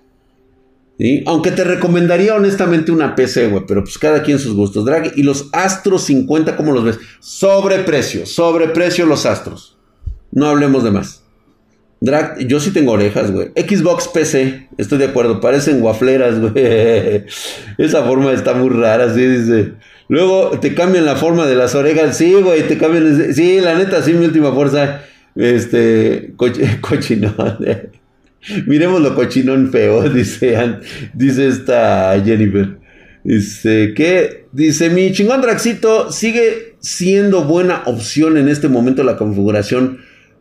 Aunque te recomendaría honestamente una PC, güey, pero pues cada quien sus gustos. Drag y los Astros 50, ¿cómo los ves? Sobreprecio, sobreprecio los Astros. No hablemos de más. Drag, yo sí tengo orejas, güey. Xbox PC, estoy de acuerdo, parecen guafleras, güey. Esa forma está muy rara, sí, dice. Luego te cambian la forma de las orejas, sí, güey, te cambian. Sí, la neta, sí, mi última fuerza. Este, cochinón. Miremos lo cochinón feo, dice, dice esta Jennifer. Dice que, dice, mi chingón Draxito sigue siendo buena opción en este momento la configuración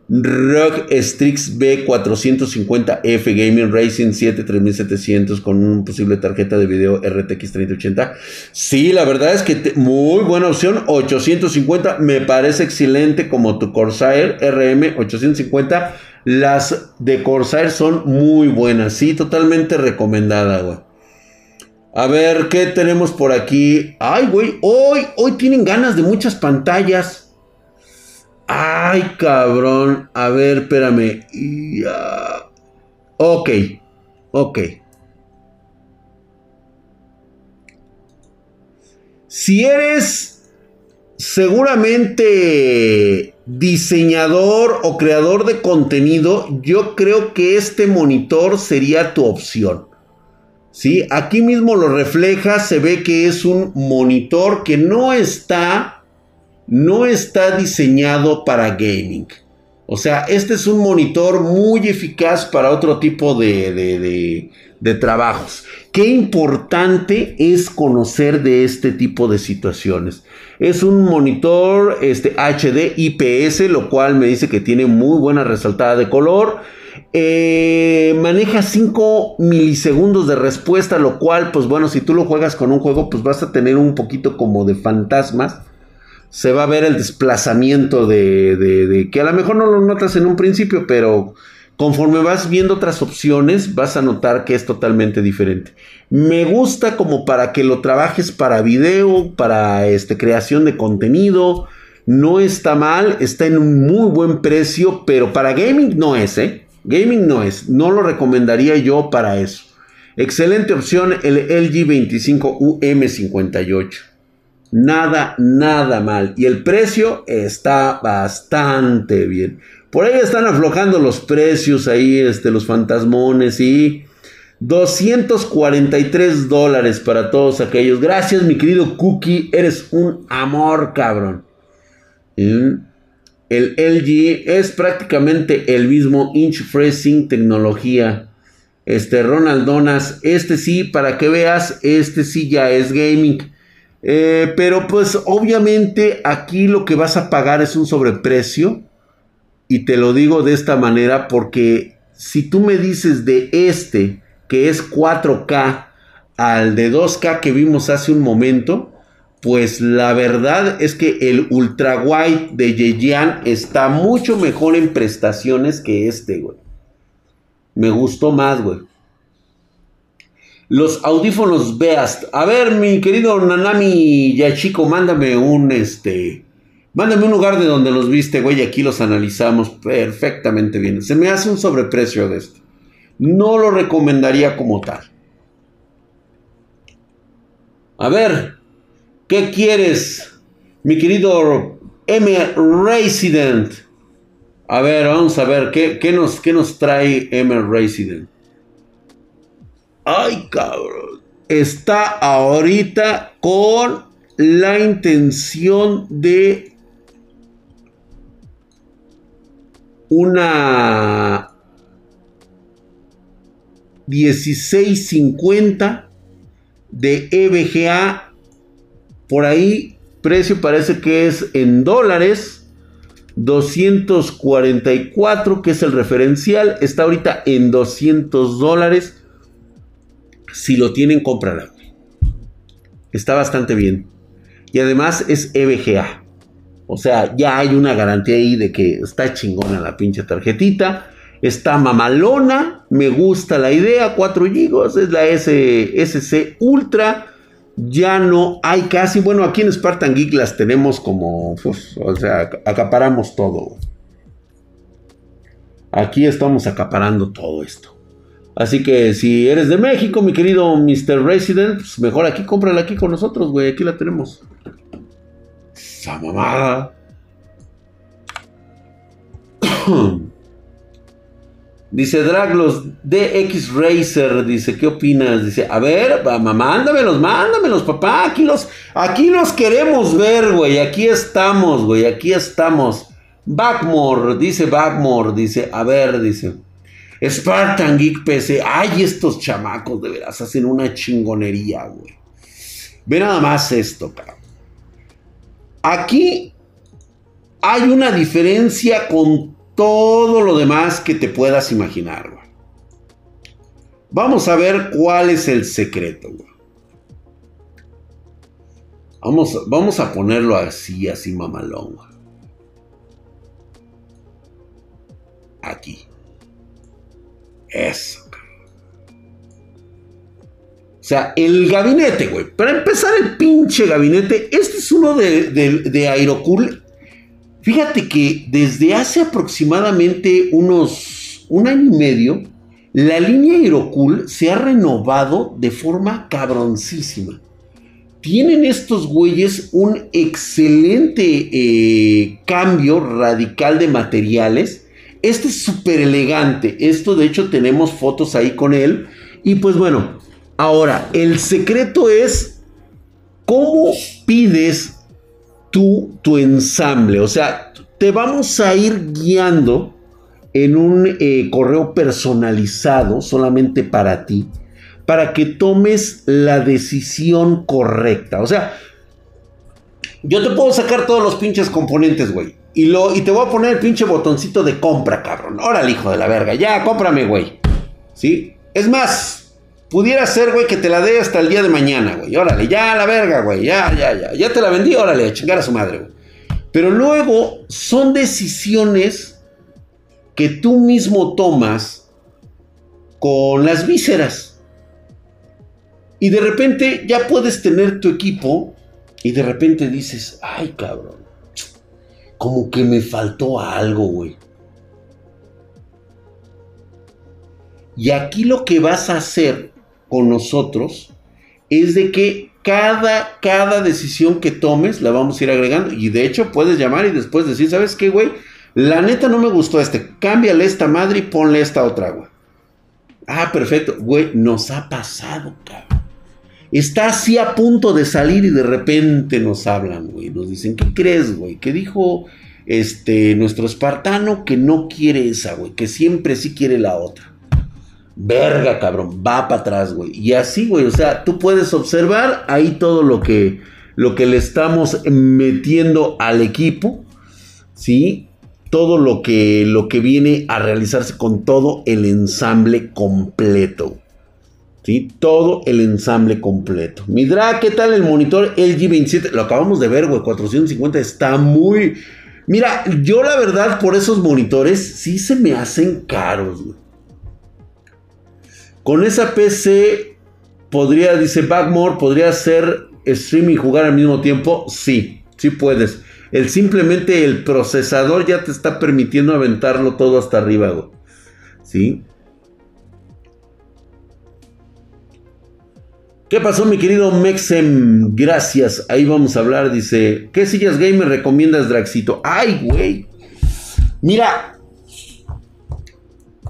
Rock Strix B450F Gaming Racing 73700 con una posible tarjeta de video RTX 3080. Sí, la verdad es que muy buena opción. 850 me parece excelente como tu Corsair RM 850 las de Corsair son muy buenas, sí, totalmente recomendada, güey. A ver, ¿qué tenemos por aquí? Ay, güey, hoy, hoy tienen ganas de muchas pantallas. Ay, cabrón. A ver, espérame. Ya. Ok, ok. Si eres seguramente diseñador o creador de contenido, yo creo que este monitor sería tu opción. ¿Sí? Aquí mismo lo refleja, se ve que es un monitor que no está no está diseñado para gaming. O sea, este es un monitor muy eficaz para otro tipo de, de, trabajos. Qué importante es conocer de este tipo de situaciones. Es un monitor este, HD IPS, lo cual me dice que tiene muy buena resaltada de color. Eh, maneja 5 milisegundos de respuesta, lo cual, pues bueno, si tú lo juegas con un juego, pues vas a tener un poquito como de fantasmas se va a ver el desplazamiento de, que a lo mejor no lo notas en un principio, pero conforme vas viendo otras opciones vas a notar que es totalmente diferente. Me gusta como para que lo trabajes para video, para este, creación de contenido. No está mal, está en un muy buen precio, pero para gaming no es, ¿eh? Gaming no es, no lo recomendaría yo para eso. Excelente opción el LG 25 UM58. Nada, nada mal. Y el precio está bastante bien. Por ahí están aflojando los precios ahí, este, los fantasmones y 243 dólares para todos aquellos. Gracias, mi querido Cookie. Eres un amor, cabrón. El LG es prácticamente el mismo Inch Freezing tecnología. Este Ronald Donas, este sí, para que veas, este sí ya es gaming. Eh, pero pues obviamente aquí lo que vas a pagar es un sobreprecio. Y te lo digo de esta manera porque si tú me dices de este que es 4K al de 2K que vimos hace un momento, pues la verdad es que el ultra wide de Yejian está mucho mejor en prestaciones que este, güey. Me gustó más, güey. Los audífonos Beast. A ver, mi querido Nanami Yachiko, mándame un este. Mándame un lugar de donde los viste, güey. Aquí los analizamos perfectamente bien. Se me hace un sobreprecio de esto. No lo recomendaría como tal. A ver, ¿qué quieres, mi querido M Resident? A ver, vamos a ver, ¿qué, qué nos, qué nos trae M Resident? Ay, cabrón. Está ahorita con la intención de una 1650 de EVGA. Por ahí, precio parece que es en dólares. 244, que es el referencial. Está ahorita en 200 dólares. Si lo tienen, cómprala. Está bastante bien. Y además es EVGA. O sea, ya hay una garantía ahí de que está chingona la pinche tarjetita. Está mamalona. Me gusta la idea. 4 GB. Es la SC Ultra. Ya no hay casi. Bueno, aquí en Spartan Geek las tenemos como. o sea, acaparamos todo. Aquí estamos acaparando todo esto. Así que si eres de México, mi querido Mr. Resident, pues mejor aquí cómprala aquí con nosotros, güey. Aquí la tenemos. Esa mamada. Dice Draglos DX Racer, dice, ¿qué opinas? Dice, a ver, mándamelos, mándamelos, papá, aquí los, aquí los queremos ver, güey, aquí estamos, güey, aquí estamos. Backmore, dice Backmore, dice, a ver, dice, Spartan Geek PC. Ay, estos chamacos de veras hacen una chingonería, güey. Ve nada más esto, cabrón. Aquí hay una diferencia con todo lo demás que te puedas imaginar. Vamos a ver cuál es el secreto. Vamos, vamos a ponerlo así, así mamalón. Aquí. Eso. O sea, el gabinete, güey. Para empezar, el pinche gabinete. Este es uno de, de, Aerocool. Fíjate que desde hace aproximadamente unos un año y medio, la línea Aerocool se ha renovado de forma cabroncísima. Tienen estos güeyes un excelente eh, cambio radical de materiales este es súper elegante. Esto de hecho tenemos fotos ahí con él. Y pues bueno, ahora el secreto es cómo pides tú tu ensamble. O sea, te vamos a ir guiando en un eh, correo personalizado solamente para ti, para que tomes la decisión correcta. O sea, yo te puedo sacar todos los pinches componentes, güey. Y, lo, y te voy a poner el pinche botoncito de compra, cabrón. Órale, hijo de la verga. Ya, cómprame, güey. ¿Sí? Es más, pudiera ser, güey, que te la dé hasta el día de mañana, güey. Órale, ya la verga, güey. Ya, ya, ya. Ya te la vendí, órale, a chingar a su madre, güey. Pero luego son decisiones que tú mismo tomas con las vísceras. Y de repente ya puedes tener tu equipo y de repente dices, ay cabrón, como que me faltó algo, güey. Y aquí lo que vas a hacer con nosotros es de que cada, cada decisión que tomes la vamos a ir agregando. Y de hecho puedes llamar y después decir, ¿sabes qué, güey? La neta no me gustó este. Cámbiale esta madre y ponle esta otra, güey. Ah, perfecto. Güey, nos ha pasado, cabrón. Está así a punto de salir y de repente nos hablan, güey. Nos dicen, ¿qué crees, güey? Que dijo este, nuestro espartano que no quiere esa, güey. Que siempre sí quiere la otra. Verga, cabrón. Va para atrás, güey. Y así, güey. O sea, tú puedes observar ahí todo lo que, lo que le estamos metiendo al equipo. ¿Sí? Todo lo que, lo que viene a realizarse con todo el ensamble completo. ¿Sí? Todo el ensamble completo. Midra, ¿qué tal el monitor LG 27? Lo acabamos de ver, güey. 450 está muy... Mira, yo la verdad por esos monitores sí se me hacen caros, güey. Con esa PC podría, dice Backmore, podría hacer stream y jugar al mismo tiempo. Sí, sí puedes. El simplemente el procesador ya te está permitiendo aventarlo todo hasta arriba, güey. ¿Sí? ¿Qué pasó, mi querido Mexem? Gracias. Ahí vamos a hablar. Dice: ¿Qué sillas gamer recomiendas, Draxito? ¡Ay, güey! Mira,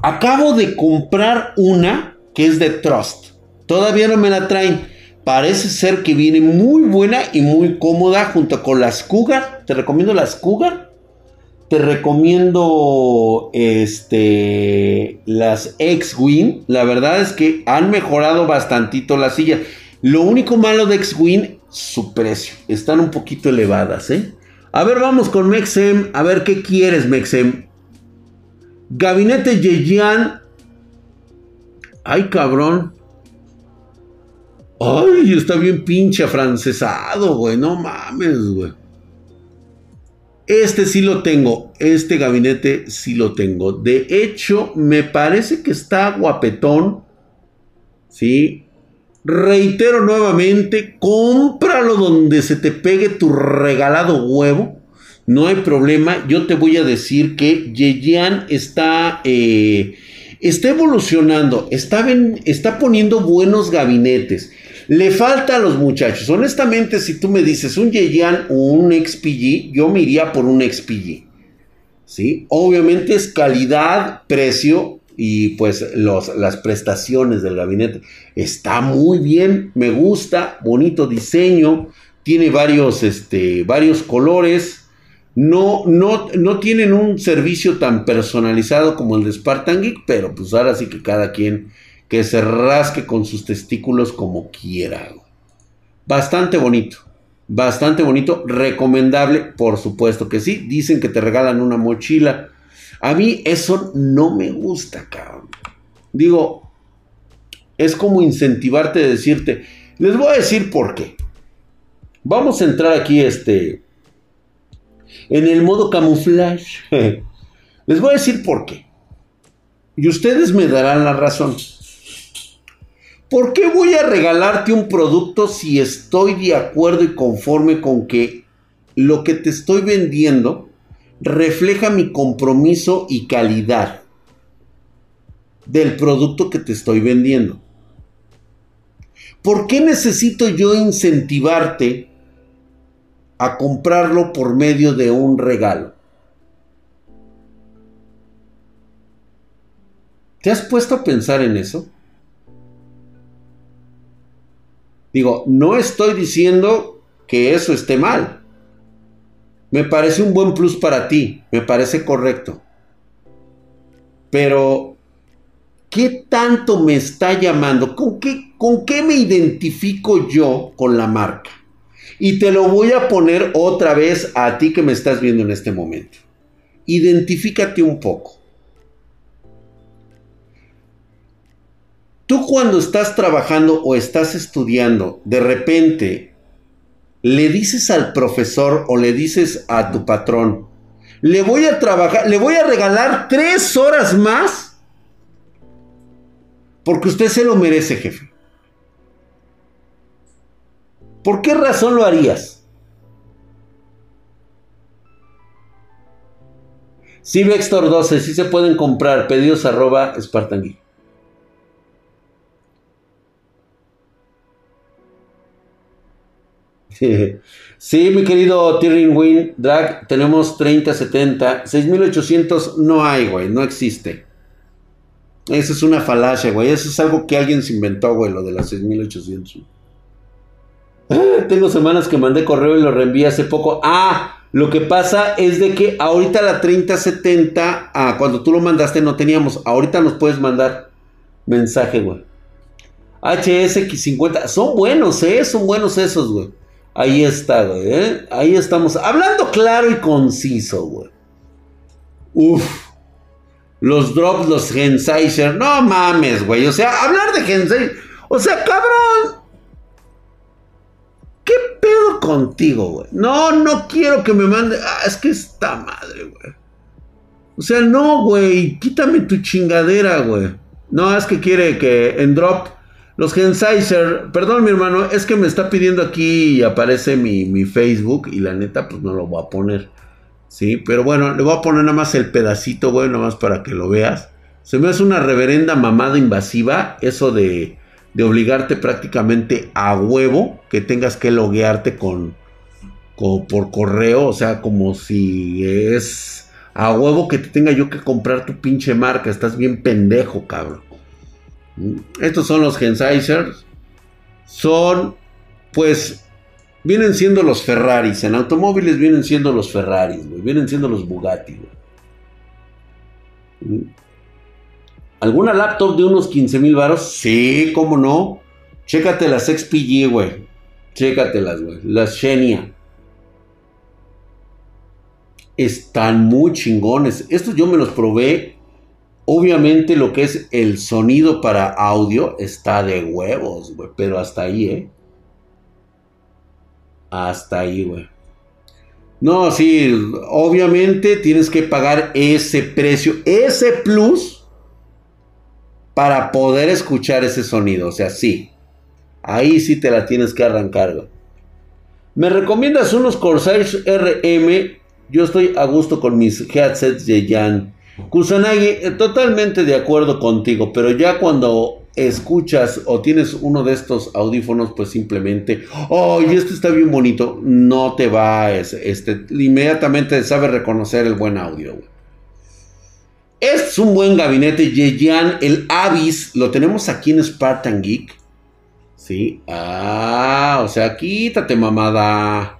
acabo de comprar una que es de Trust. Todavía no me la traen. Parece ser que viene muy buena y muy cómoda junto con las Cougar. Te recomiendo las Cougar. Te recomiendo este, las X-Wing. La verdad es que han mejorado bastantito las sillas. Lo único malo de X-Wing, su precio. Están un poquito elevadas, ¿eh? A ver, vamos con Mexem. A ver, ¿qué quieres, Mexem? Gabinete Yeyan. Ay, cabrón. Ay, está bien pinche afrancesado, güey. No mames, güey. Este sí lo tengo. Este gabinete sí lo tengo. De hecho, me parece que está guapetón. ¿Sí? Reitero nuevamente, cómpralo donde se te pegue tu regalado huevo. No hay problema. Yo te voy a decir que Yeyan está, eh, está evolucionando. Está, poniendo buenos gabinetes. Le falta a los muchachos. Honestamente, si tú me dices un Yeyan o un XPG, yo me iría por un XPG. ¿Sí? Obviamente es calidad, precio y pues las prestaciones del gabinete. Está muy bien, me gusta, bonito diseño, tiene varios, este, varios colores. No, no, no tienen un servicio tan personalizado como el de Spartan Geek, pero pues ahora sí que cada quien que se rasque con sus testículos como quiera. Bastante bonito. Bastante bonito. Recomendable, por supuesto que sí. Dicen que te regalan una mochila. A mí eso no me gusta, cabrón. Digo, es como incentivarte a decirte. Les voy a decir por qué. Vamos a entrar aquí este en el modo camuflaje. Les voy a decir por qué. Y ustedes me darán la razón. ¿Por qué voy a regalarte un producto si estoy de acuerdo y conforme con que lo que te estoy vendiendo refleja mi compromiso y calidad del producto que te estoy vendiendo? ¿Por qué necesito yo incentivarte a comprarlo por medio de un regalo? ¿Te has puesto a pensar en eso? Digo, no estoy diciendo que eso esté mal. Me parece un buen plus para ti, me parece correcto. Pero, ¿qué tanto me está llamando? ¿Con qué, ¿Con qué me identifico yo con la marca? Y te lo voy a poner otra vez a ti que me estás viendo en este momento. Identifícate un poco. Tú cuando estás trabajando o estás estudiando, de repente le dices al profesor o le dices a tu patrón, le voy a trabajar, le voy a regalar tres horas más porque usted se lo merece, jefe. ¿Por qué razón lo harías? Vector 12, sí se pueden comprar. Pedidos arroba Spartan Sí, mi querido Tyrion Win, Drag, tenemos 30, 70, 6800 no hay, güey, no existe. Eso es una falacia, güey, eso es algo que alguien se inventó, güey, lo de las 6800. Tengo semanas que mandé correo y lo reenvié hace poco. Ah, lo que pasa es de que ahorita la 3070, ah, cuando tú lo mandaste no teníamos, ahorita nos puedes mandar mensaje, güey. HSX50, son buenos, ¿eh? Son buenos esos, güey. Ahí está, güey. ¿eh? Ahí estamos. Hablando claro y conciso, güey. Uf. Los drops, los Gensizer. No mames, güey. O sea, hablar de Gensizer. O sea, cabrón. ¿Qué pedo contigo, güey? No, no quiero que me mande. Ah, es que está madre, güey. O sea, no, güey. Quítame tu chingadera, güey. No, es que quiere que en drop los Gensizer, perdón mi hermano, es que me está pidiendo aquí y aparece mi, Facebook y la neta pues no lo voy a poner. Sí, pero bueno, le voy a poner nada más el pedacito, güey, nada más para que lo veas. Se me hace una reverenda mamada invasiva eso de, de obligarte prácticamente a huevo que tengas que loguearte con, con, por correo, o sea, como si es a huevo que te tenga yo que comprar tu pinche marca, estás bien pendejo, cabrón. Estos son los Gensizers. Son, pues, vienen siendo los Ferraris. En automóviles vienen siendo los Ferraris, Vienen siendo los Bugatti, ¿Alguna laptop de unos 15 mil varos? Sí, cómo no. Chécate las XPG, güey. Chécatelas, güey. Las Xenia. Están muy chingones. Estos yo me los probé Obviamente lo que es el sonido para audio está de huevos, güey. Pero hasta ahí, ¿eh? Hasta ahí, güey. No, sí, obviamente tienes que pagar ese precio, ese plus, para poder escuchar ese sonido. O sea, sí. Ahí sí te la tienes que arrancar, güey. ¿Me recomiendas unos Corsairs RM? Yo estoy a gusto con mis headsets de Jan. Kusanagi, eh, totalmente de acuerdo contigo, pero ya cuando escuchas o tienes uno de estos audífonos, pues simplemente, oh, y este está bien bonito, no te va, este, inmediatamente sabe reconocer el buen audio. Es un buen gabinete, Yeyan, el Avis, lo tenemos aquí en Spartan Geek. Sí, ah, o sea, quítate mamada.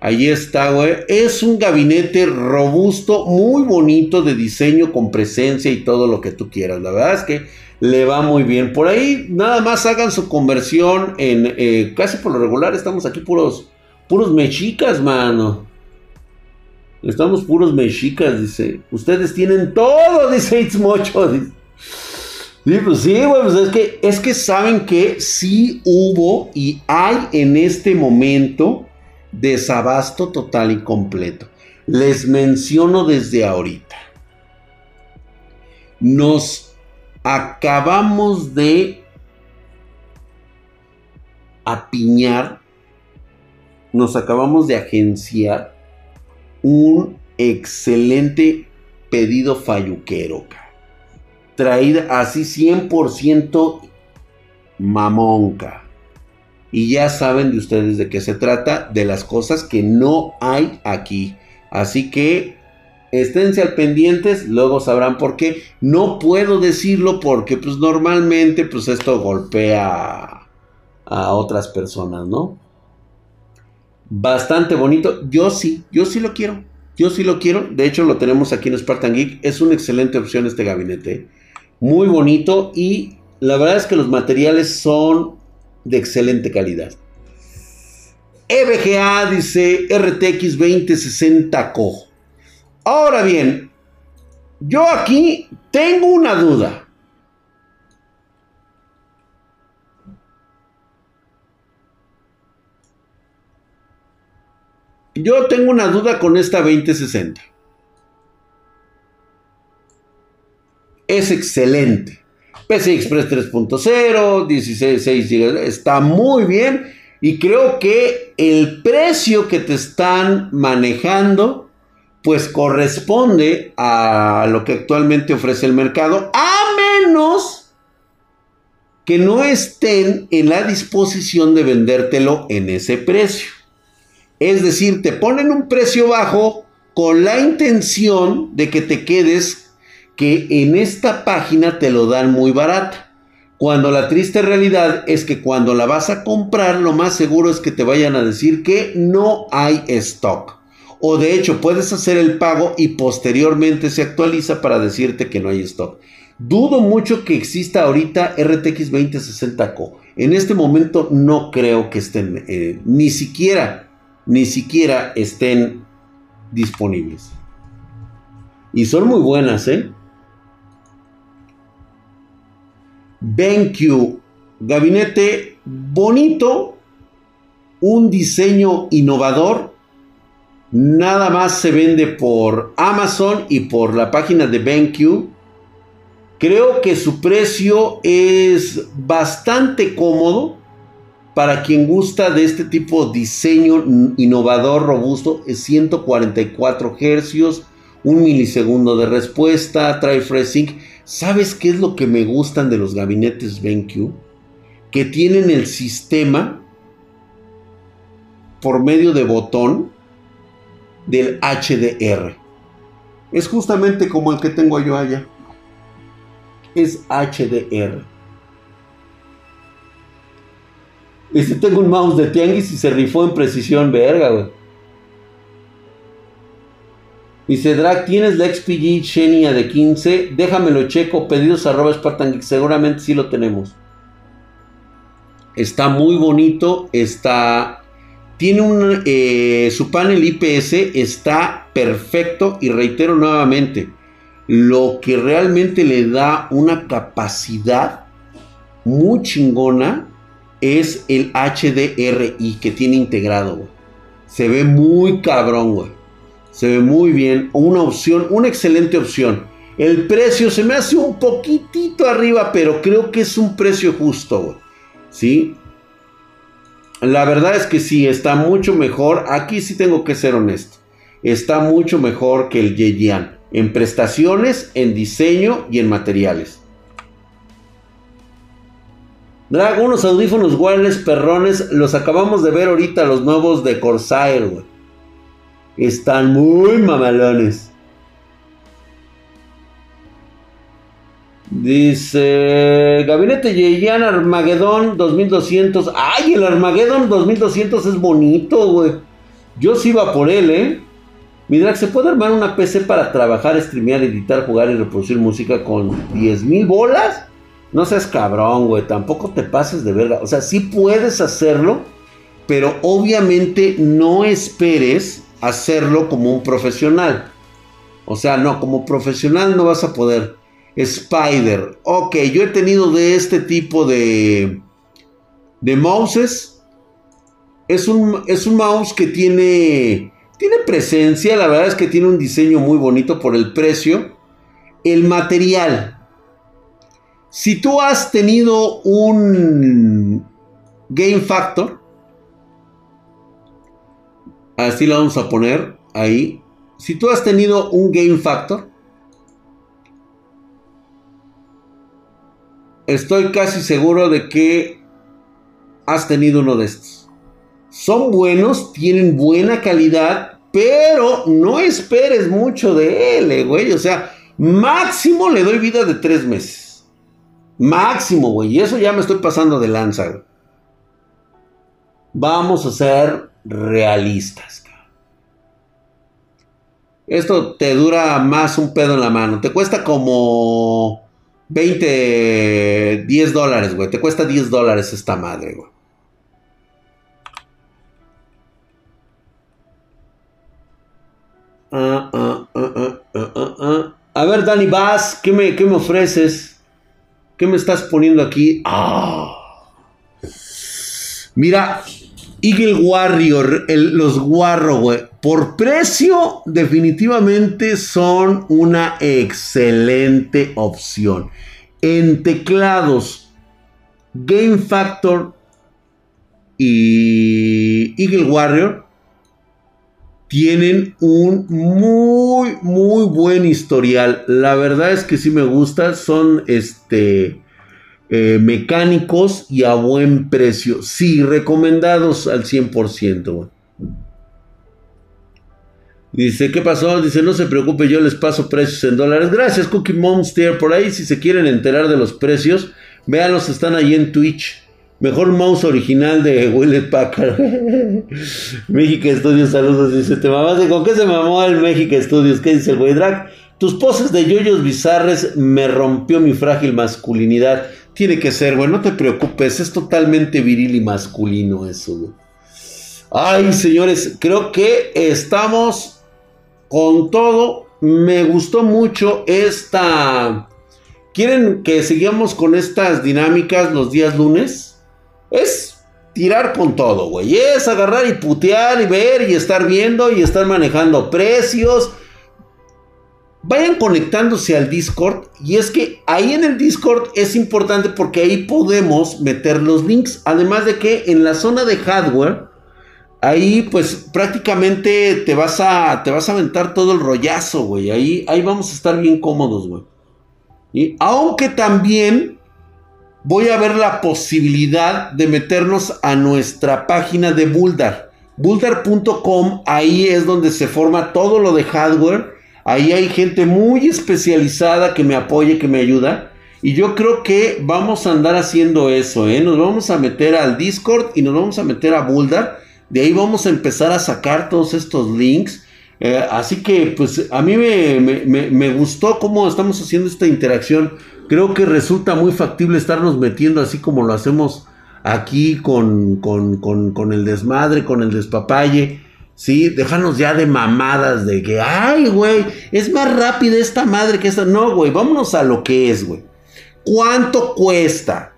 Ahí está, güey. Es un gabinete robusto, muy bonito de diseño, con presencia y todo lo que tú quieras. La verdad es que le va muy bien. Por ahí nada más hagan su conversión en... Eh, casi por lo regular estamos aquí puros, puros mexicas, mano. Estamos puros mexicas, dice. Ustedes tienen todo, dice Itzmocho. Sí, pues sí, güey, pues es que, es que saben que sí hubo y hay en este momento desabasto total y completo. Les menciono desde ahorita. Nos acabamos de apiñar, nos acabamos de agenciar un excelente pedido falluquero. Traída así 100% mamonca. Y ya saben de ustedes de qué se trata, de las cosas que no hay aquí. Así que esténse al pendientes, luego sabrán por qué. No puedo decirlo porque pues normalmente pues esto golpea a otras personas, ¿no? Bastante bonito. Yo sí, yo sí lo quiero. Yo sí lo quiero. De hecho, lo tenemos aquí en Spartan Geek. Es una excelente opción este gabinete. Muy bonito y la verdad es que los materiales son de excelente calidad. EVGA dice RTX 2060Co. Ahora bien, yo aquí tengo una duda. Yo tengo una duda con esta 2060. Es excelente. PCI Express 3.0, 16 GB, está muy bien. Y creo que el precio que te están manejando, pues corresponde a lo que actualmente ofrece el mercado, a menos que no estén en la disposición de vendértelo en ese precio. Es decir, te ponen un precio bajo con la intención de que te quedes que en esta página te lo dan muy barata. Cuando la triste realidad es que cuando la vas a comprar, lo más seguro es que te vayan a decir que no hay stock. O de hecho, puedes hacer el pago y posteriormente se actualiza para decirte que no hay stock. Dudo mucho que exista ahorita RTX 2060Co. En este momento no creo que estén eh, ni siquiera ni siquiera estén disponibles. Y son muy buenas, ¿eh? BenQ, gabinete bonito, un diseño innovador. Nada más se vende por Amazon y por la página de BenQ. Creo que su precio es bastante cómodo para quien gusta de este tipo de diseño innovador, robusto, es 144 Hz, un milisegundo de respuesta, trae FreeSync. ¿Sabes qué es lo que me gustan de los gabinetes BenQ? Que tienen el sistema por medio de botón del HDR. Es justamente como el que tengo yo allá. Es HDR. Dice, tengo un mouse de tianguis y se rifó en precisión, verga, güey. Dice, Drag, ¿tienes la XPG Xenia de 15? Déjamelo checo, pedidos arroba Spartan seguramente sí lo tenemos. Está muy bonito, está... Tiene un... Eh, su panel IPS está perfecto y reitero nuevamente, lo que realmente le da una capacidad muy chingona es el HDRI que tiene integrado, Se ve muy cabrón. Se ve muy bien. Una opción, una excelente opción. El precio se me hace un poquitito arriba, pero creo que es un precio justo, güey. ¿Sí? La verdad es que sí, está mucho mejor. Aquí sí tengo que ser honesto. Está mucho mejor que el Yeyan. En prestaciones, en diseño y en materiales. Drag, unos audífonos wireless perrones. Los acabamos de ver ahorita, los nuevos de Corsair, güey. Están muy mamalones. Dice Gabinete Yeyan Armageddon 2200. ¡Ay! El Armageddon 2200 es bonito, güey. Yo sí iba por él, ¿eh? Mi drag, ¿se puede armar una PC para trabajar, streamear, editar, jugar y reproducir música con 10.000 bolas? No seas cabrón, güey. Tampoco te pases de verga. O sea, sí puedes hacerlo, pero obviamente no esperes hacerlo como un profesional. O sea, no, como profesional no vas a poder. Spider. Ok, yo he tenido de este tipo de, de mouses. Es un, es un mouse que tiene, tiene presencia. La verdad es que tiene un diseño muy bonito por el precio. El material. Si tú has tenido un Game Factor, así lo vamos a poner ahí. Si tú has tenido un Game Factor, estoy casi seguro de que has tenido uno de estos. Son buenos, tienen buena calidad, pero no esperes mucho de él, eh, güey. O sea, máximo le doy vida de tres meses. Máximo, güey. Y eso ya me estoy pasando de lanza, Vamos a ser realistas. Esto te dura más un pedo en la mano. Te cuesta como 20, 10 dólares, güey. Te cuesta 10 dólares esta madre, güey. Ah, ah, ah, A ver, Dani Bass, ¿qué me, ¿qué me ofreces? ¿Qué me estás poniendo aquí? Mira, Eagle Warrior, los güey. Por precio, definitivamente son una excelente opción. En teclados, Game Factor y Eagle Warrior tienen un muy, muy buen historial. La verdad es que sí me gusta. Son este eh, mecánicos y a buen precio. Sí, recomendados al 100%. Dice, ¿qué pasó? Dice, no se preocupe, yo les paso precios en dólares. Gracias, Cookie Monster. Por ahí, si se quieren enterar de los precios, véanlos, están ahí en Twitch. Mejor mouse original de Willet Packard. México Studios, saludos. Dice, ¿te mamaste? ¿Con qué se mamó el México Studios? ¿Qué dice el güey drag? Tus poses de yoyos bizarres me rompió mi frágil masculinidad. Tiene que ser, güey, no te preocupes, es totalmente viril y masculino eso, güey. Ay, señores, creo que estamos con todo. Me gustó mucho esta... ¿Quieren que sigamos con estas dinámicas los días lunes? Es tirar con todo, güey. Es agarrar y putear y ver y estar viendo y estar manejando precios vayan conectándose al Discord. Y es que ahí en el Discord es importante porque ahí podemos meter los links. Además de que en la zona de hardware, ahí pues prácticamente te vas a, te vas a aventar todo el rollazo, güey. Ahí, ahí vamos a estar bien cómodos, güey. Y aunque también voy a ver la posibilidad de meternos a nuestra página de Buldar. Buldar.com, ahí es donde se forma todo lo de hardware Ahí hay gente muy especializada que me apoya, que me ayuda. Y yo creo que vamos a andar haciendo eso, ¿eh? Nos vamos a meter al Discord y nos vamos a meter a Buldar. De ahí vamos a empezar a sacar todos estos links. Eh, así que, pues, a mí me, gustó cómo estamos haciendo esta interacción. Creo que resulta muy factible estarnos metiendo así como lo hacemos aquí con, con, con el desmadre, con el despapalle. Sí, déjanos ya de mamadas de que, ay, güey, es más rápida esta madre que esta. No, güey, vámonos a lo que es, güey. ¿Cuánto cuesta?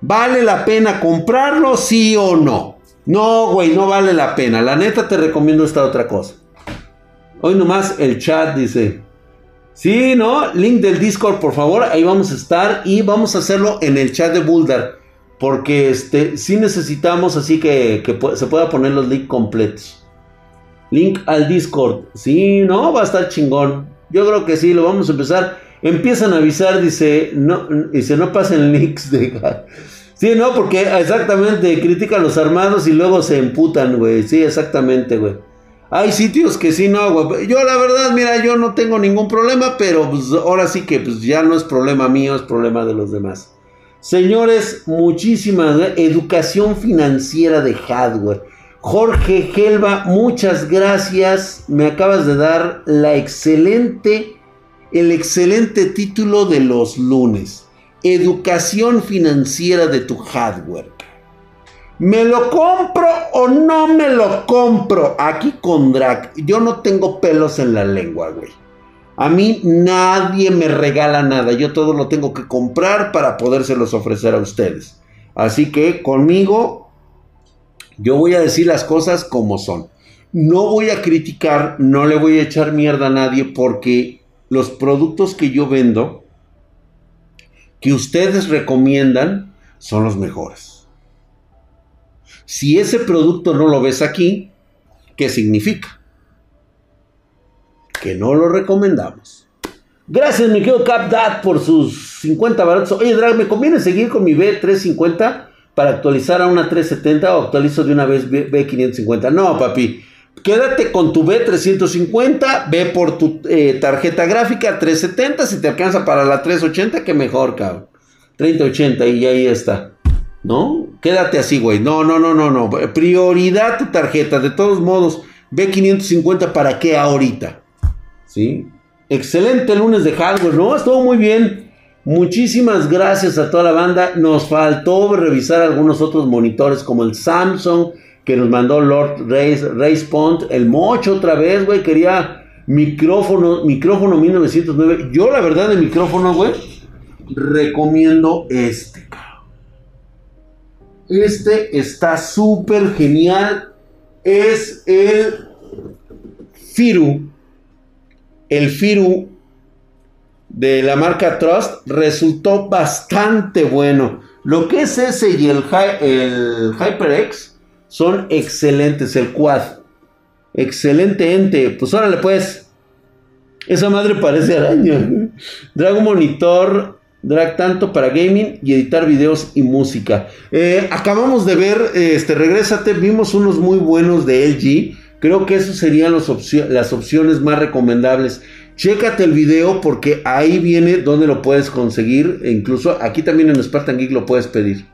¿Vale la pena comprarlo, sí o no? No, güey, no vale la pena. La neta te recomiendo esta otra cosa. Hoy nomás el chat dice. Sí, ¿no? Link del Discord, por favor. Ahí vamos a estar y vamos a hacerlo en el chat de Buldar. Porque este, sí necesitamos así que, que se pueda poner los links completos. Link al Discord. Sí, no, va a estar chingón. Yo creo que sí, lo vamos a empezar. Empiezan a avisar, dice, no, dice, no pasen links de... Sí, no, porque exactamente critican los armados y luego se emputan, güey. Sí, exactamente, güey. Hay sitios que sí, no, güey. Yo la verdad, mira, yo no tengo ningún problema, pero pues, ahora sí que pues, ya no es problema mío, es problema de los demás. Señores, muchísimas educación financiera de hardware. Jorge Gelba, muchas gracias. Me acabas de dar la excelente, el excelente título de los lunes. Educación financiera de tu hardware. ¿Me lo compro o no me lo compro? Aquí con Drac. Yo no tengo pelos en la lengua, güey. A mí nadie me regala nada. Yo todo lo tengo que comprar para podérselos ofrecer a ustedes. Así que conmigo yo voy a decir las cosas como son. No voy a criticar, no le voy a echar mierda a nadie porque los productos que yo vendo, que ustedes recomiendan, son los mejores. Si ese producto no lo ves aquí, ¿qué significa? Que no lo recomendamos. Gracias, mi querido CapDat, por sus 50 baratos. Oye, Drag, ¿me conviene seguir con mi B350? para actualizar a una 370 o actualizo de una vez B550. No, papi. Quédate con tu B350, ve por tu eh, tarjeta gráfica 370, si te alcanza para la 380, que mejor, cabrón. 3080 y ahí está. ¿No? Quédate así, güey. No, no, no, no, no. Prioridad tu tarjeta. De todos modos, B550 para qué ahorita. ¿Sí? Excelente lunes de hardware, ¿no? Estuvo muy bien. Muchísimas gracias a toda la banda. Nos faltó revisar algunos otros monitores como el Samsung que nos mandó Lord Race Pont. El Mocho otra vez, güey. Quería micrófono, micrófono 1909. Yo la verdad de micrófono, güey, recomiendo este. Este está súper genial. Es el Firu. El Firu de la marca Trust resultó bastante bueno. Lo que es ese y el, el HyperX son excelentes. El Quad. Excelente ente. Pues órale pues. Esa madre parece araña. Dragon Monitor drag tanto para gaming y editar videos y música. Eh, acabamos de ver, este, regrésate, vimos unos muy buenos de LG. Creo que esas serían las opciones más recomendables. Chécate el video porque ahí viene donde lo puedes conseguir. E incluso aquí también en Spartan Geek lo puedes pedir.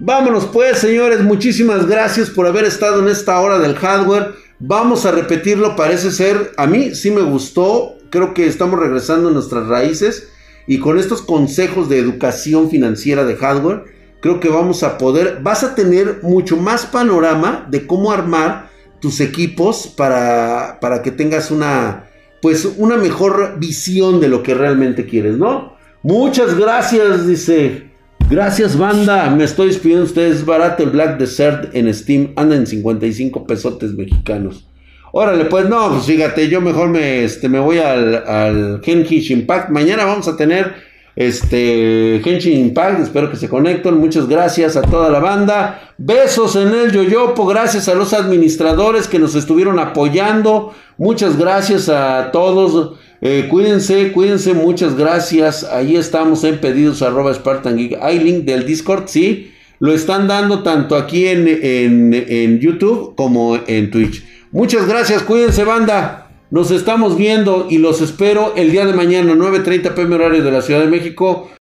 Vámonos pues, señores. Muchísimas gracias por haber estado en esta hora del hardware. Vamos a repetirlo, parece ser. A mí sí me gustó. Creo que estamos regresando a nuestras raíces. Y con estos consejos de educación financiera de hardware, creo que vamos a poder, vas a tener mucho más panorama de cómo armar tus equipos para, para que tengas una, pues una mejor visión de lo que realmente quieres, ¿no? Muchas gracias, dice. Gracias, banda. Me estoy despidiendo de ustedes. Barato el Black Desert en Steam. Anda en 55 pesotes mexicanos. Órale, pues no, pues fíjate, yo mejor me, este, me voy al, al Impact. Mañana vamos a tener este Impact. Espero que se conecten. Muchas gracias a toda la banda. Besos en el Yoyopo. Gracias a los administradores que nos estuvieron apoyando. Muchas gracias a todos. Eh, cuídense, cuídense. Muchas gracias. Ahí estamos en pedidos arroba Spartan Geek. Hay link del Discord, sí. Lo están dando tanto aquí en, en, en YouTube como en Twitch. Muchas gracias, cuídense banda. Nos estamos viendo y los espero el día de mañana, 9.30 pm horario de la Ciudad de México,